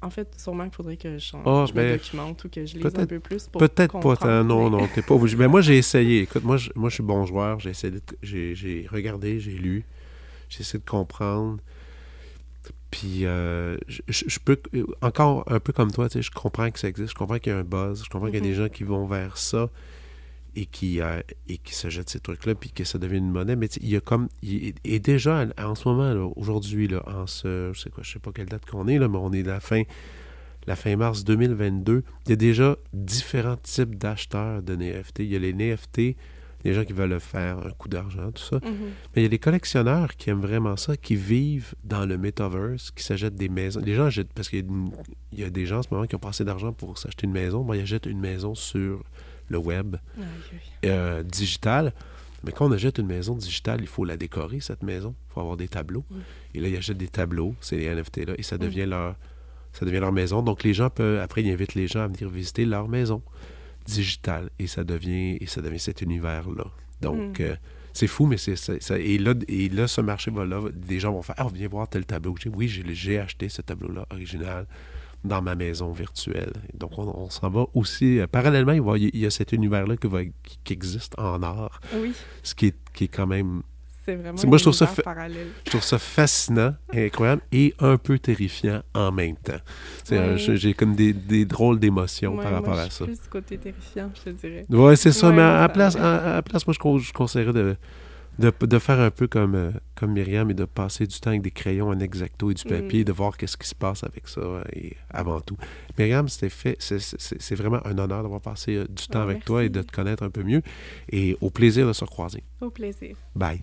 en fait, sûrement qu'il faudrait que je, Ah, je ben, me documente ou que je lise un peu plus pour Peut-être pas tant, non, non, t'es pas obligé. Mais moi, j'ai essayé. Écoute, moi, je, moi, je suis bon joueur. J'ai essayé j'ai regardé, j'ai lu, j'ai essayé de comprendre. Puis, euh, je, peux, encore un peu comme toi, tu sais, je comprends que ça existe, je comprends qu'il y a un buzz, je comprends qu'il y a des Mhm. gens qui vont vers ça et qui, euh, et qui se jettent ces trucs-là, puis que ça devient une monnaie. Mais tu sais, il y a comme. il- et déjà, en ce moment, aujourd'hui, en ce. Je sais quoi, je sais pas quelle date qu'on est, là, mais on est la fin, la fin mars 2022. Il y a déjà différents types d'acheteurs de NFT. Il y a les NFT, les gens qui veulent le faire un coup d'argent, tout ça. Mhm. Mais il y a des collectionneurs qui aiment vraiment ça, qui vivent dans le metaverse, qui s'achètent des maisons. Les gens achètent, parce qu'il y, a y des gens en ce moment qui ont passé d'argent pour s'acheter une maison. Bon, ils achètent une maison sur le web aïe. euh, digital. Mais quand on achète une maison digitale, il faut la décorer, cette maison. Il faut avoir des tableaux. Mm. Et là, ils achètent des tableaux, c'est les NFT-là, et ça Mm. devient leur ça devient leur maison. Donc, les gens peuvent, après, ils invitent les gens à venir visiter leur maison digitale. Et ça devient, et ça devient cet univers-là. Donc, Mm. euh, c'est fou, mais c'est ça. et, là, et là, ce marché va là, des gens vont faire Ah, viens voir tel tableau. que j'ai. Oui, j'ai, j'ai acheté ce tableau-là original dans ma maison virtuelle. Donc, on, on s'en va aussi. euh, parallèlement, il, va- il y a cet univers-là qui, va- qui- qui existe en art, Oui, ce qui est, qui est quand même. C'est vraiment moi, je trouve ça parallèle. Je trouve ça fascinant, incroyable et un peu terrifiant en même temps. Ouais. j'ai comme des, des drôles d'émotions Ouais, par rapport moi, à ça. plus du côté terrifiant, je te dirais. Ouais, c'est ça, Ouais, mais à, ça- place, à, à la place, moi, je, je conseillerais de, de, de faire un peu comme, euh, comme Myriam et de passer du temps avec des crayons, un exacto et du papier, Mm. de voir qu'est-ce qui se passe avec ça, euh, et avant tout. Myriam, c'était fait, c'est- c'est c'est vraiment un honneur d'avoir passé euh, du temps Ah, avec toi et de te connaître un peu mieux, et au plaisir de se recroiser. Au plaisir. Bye.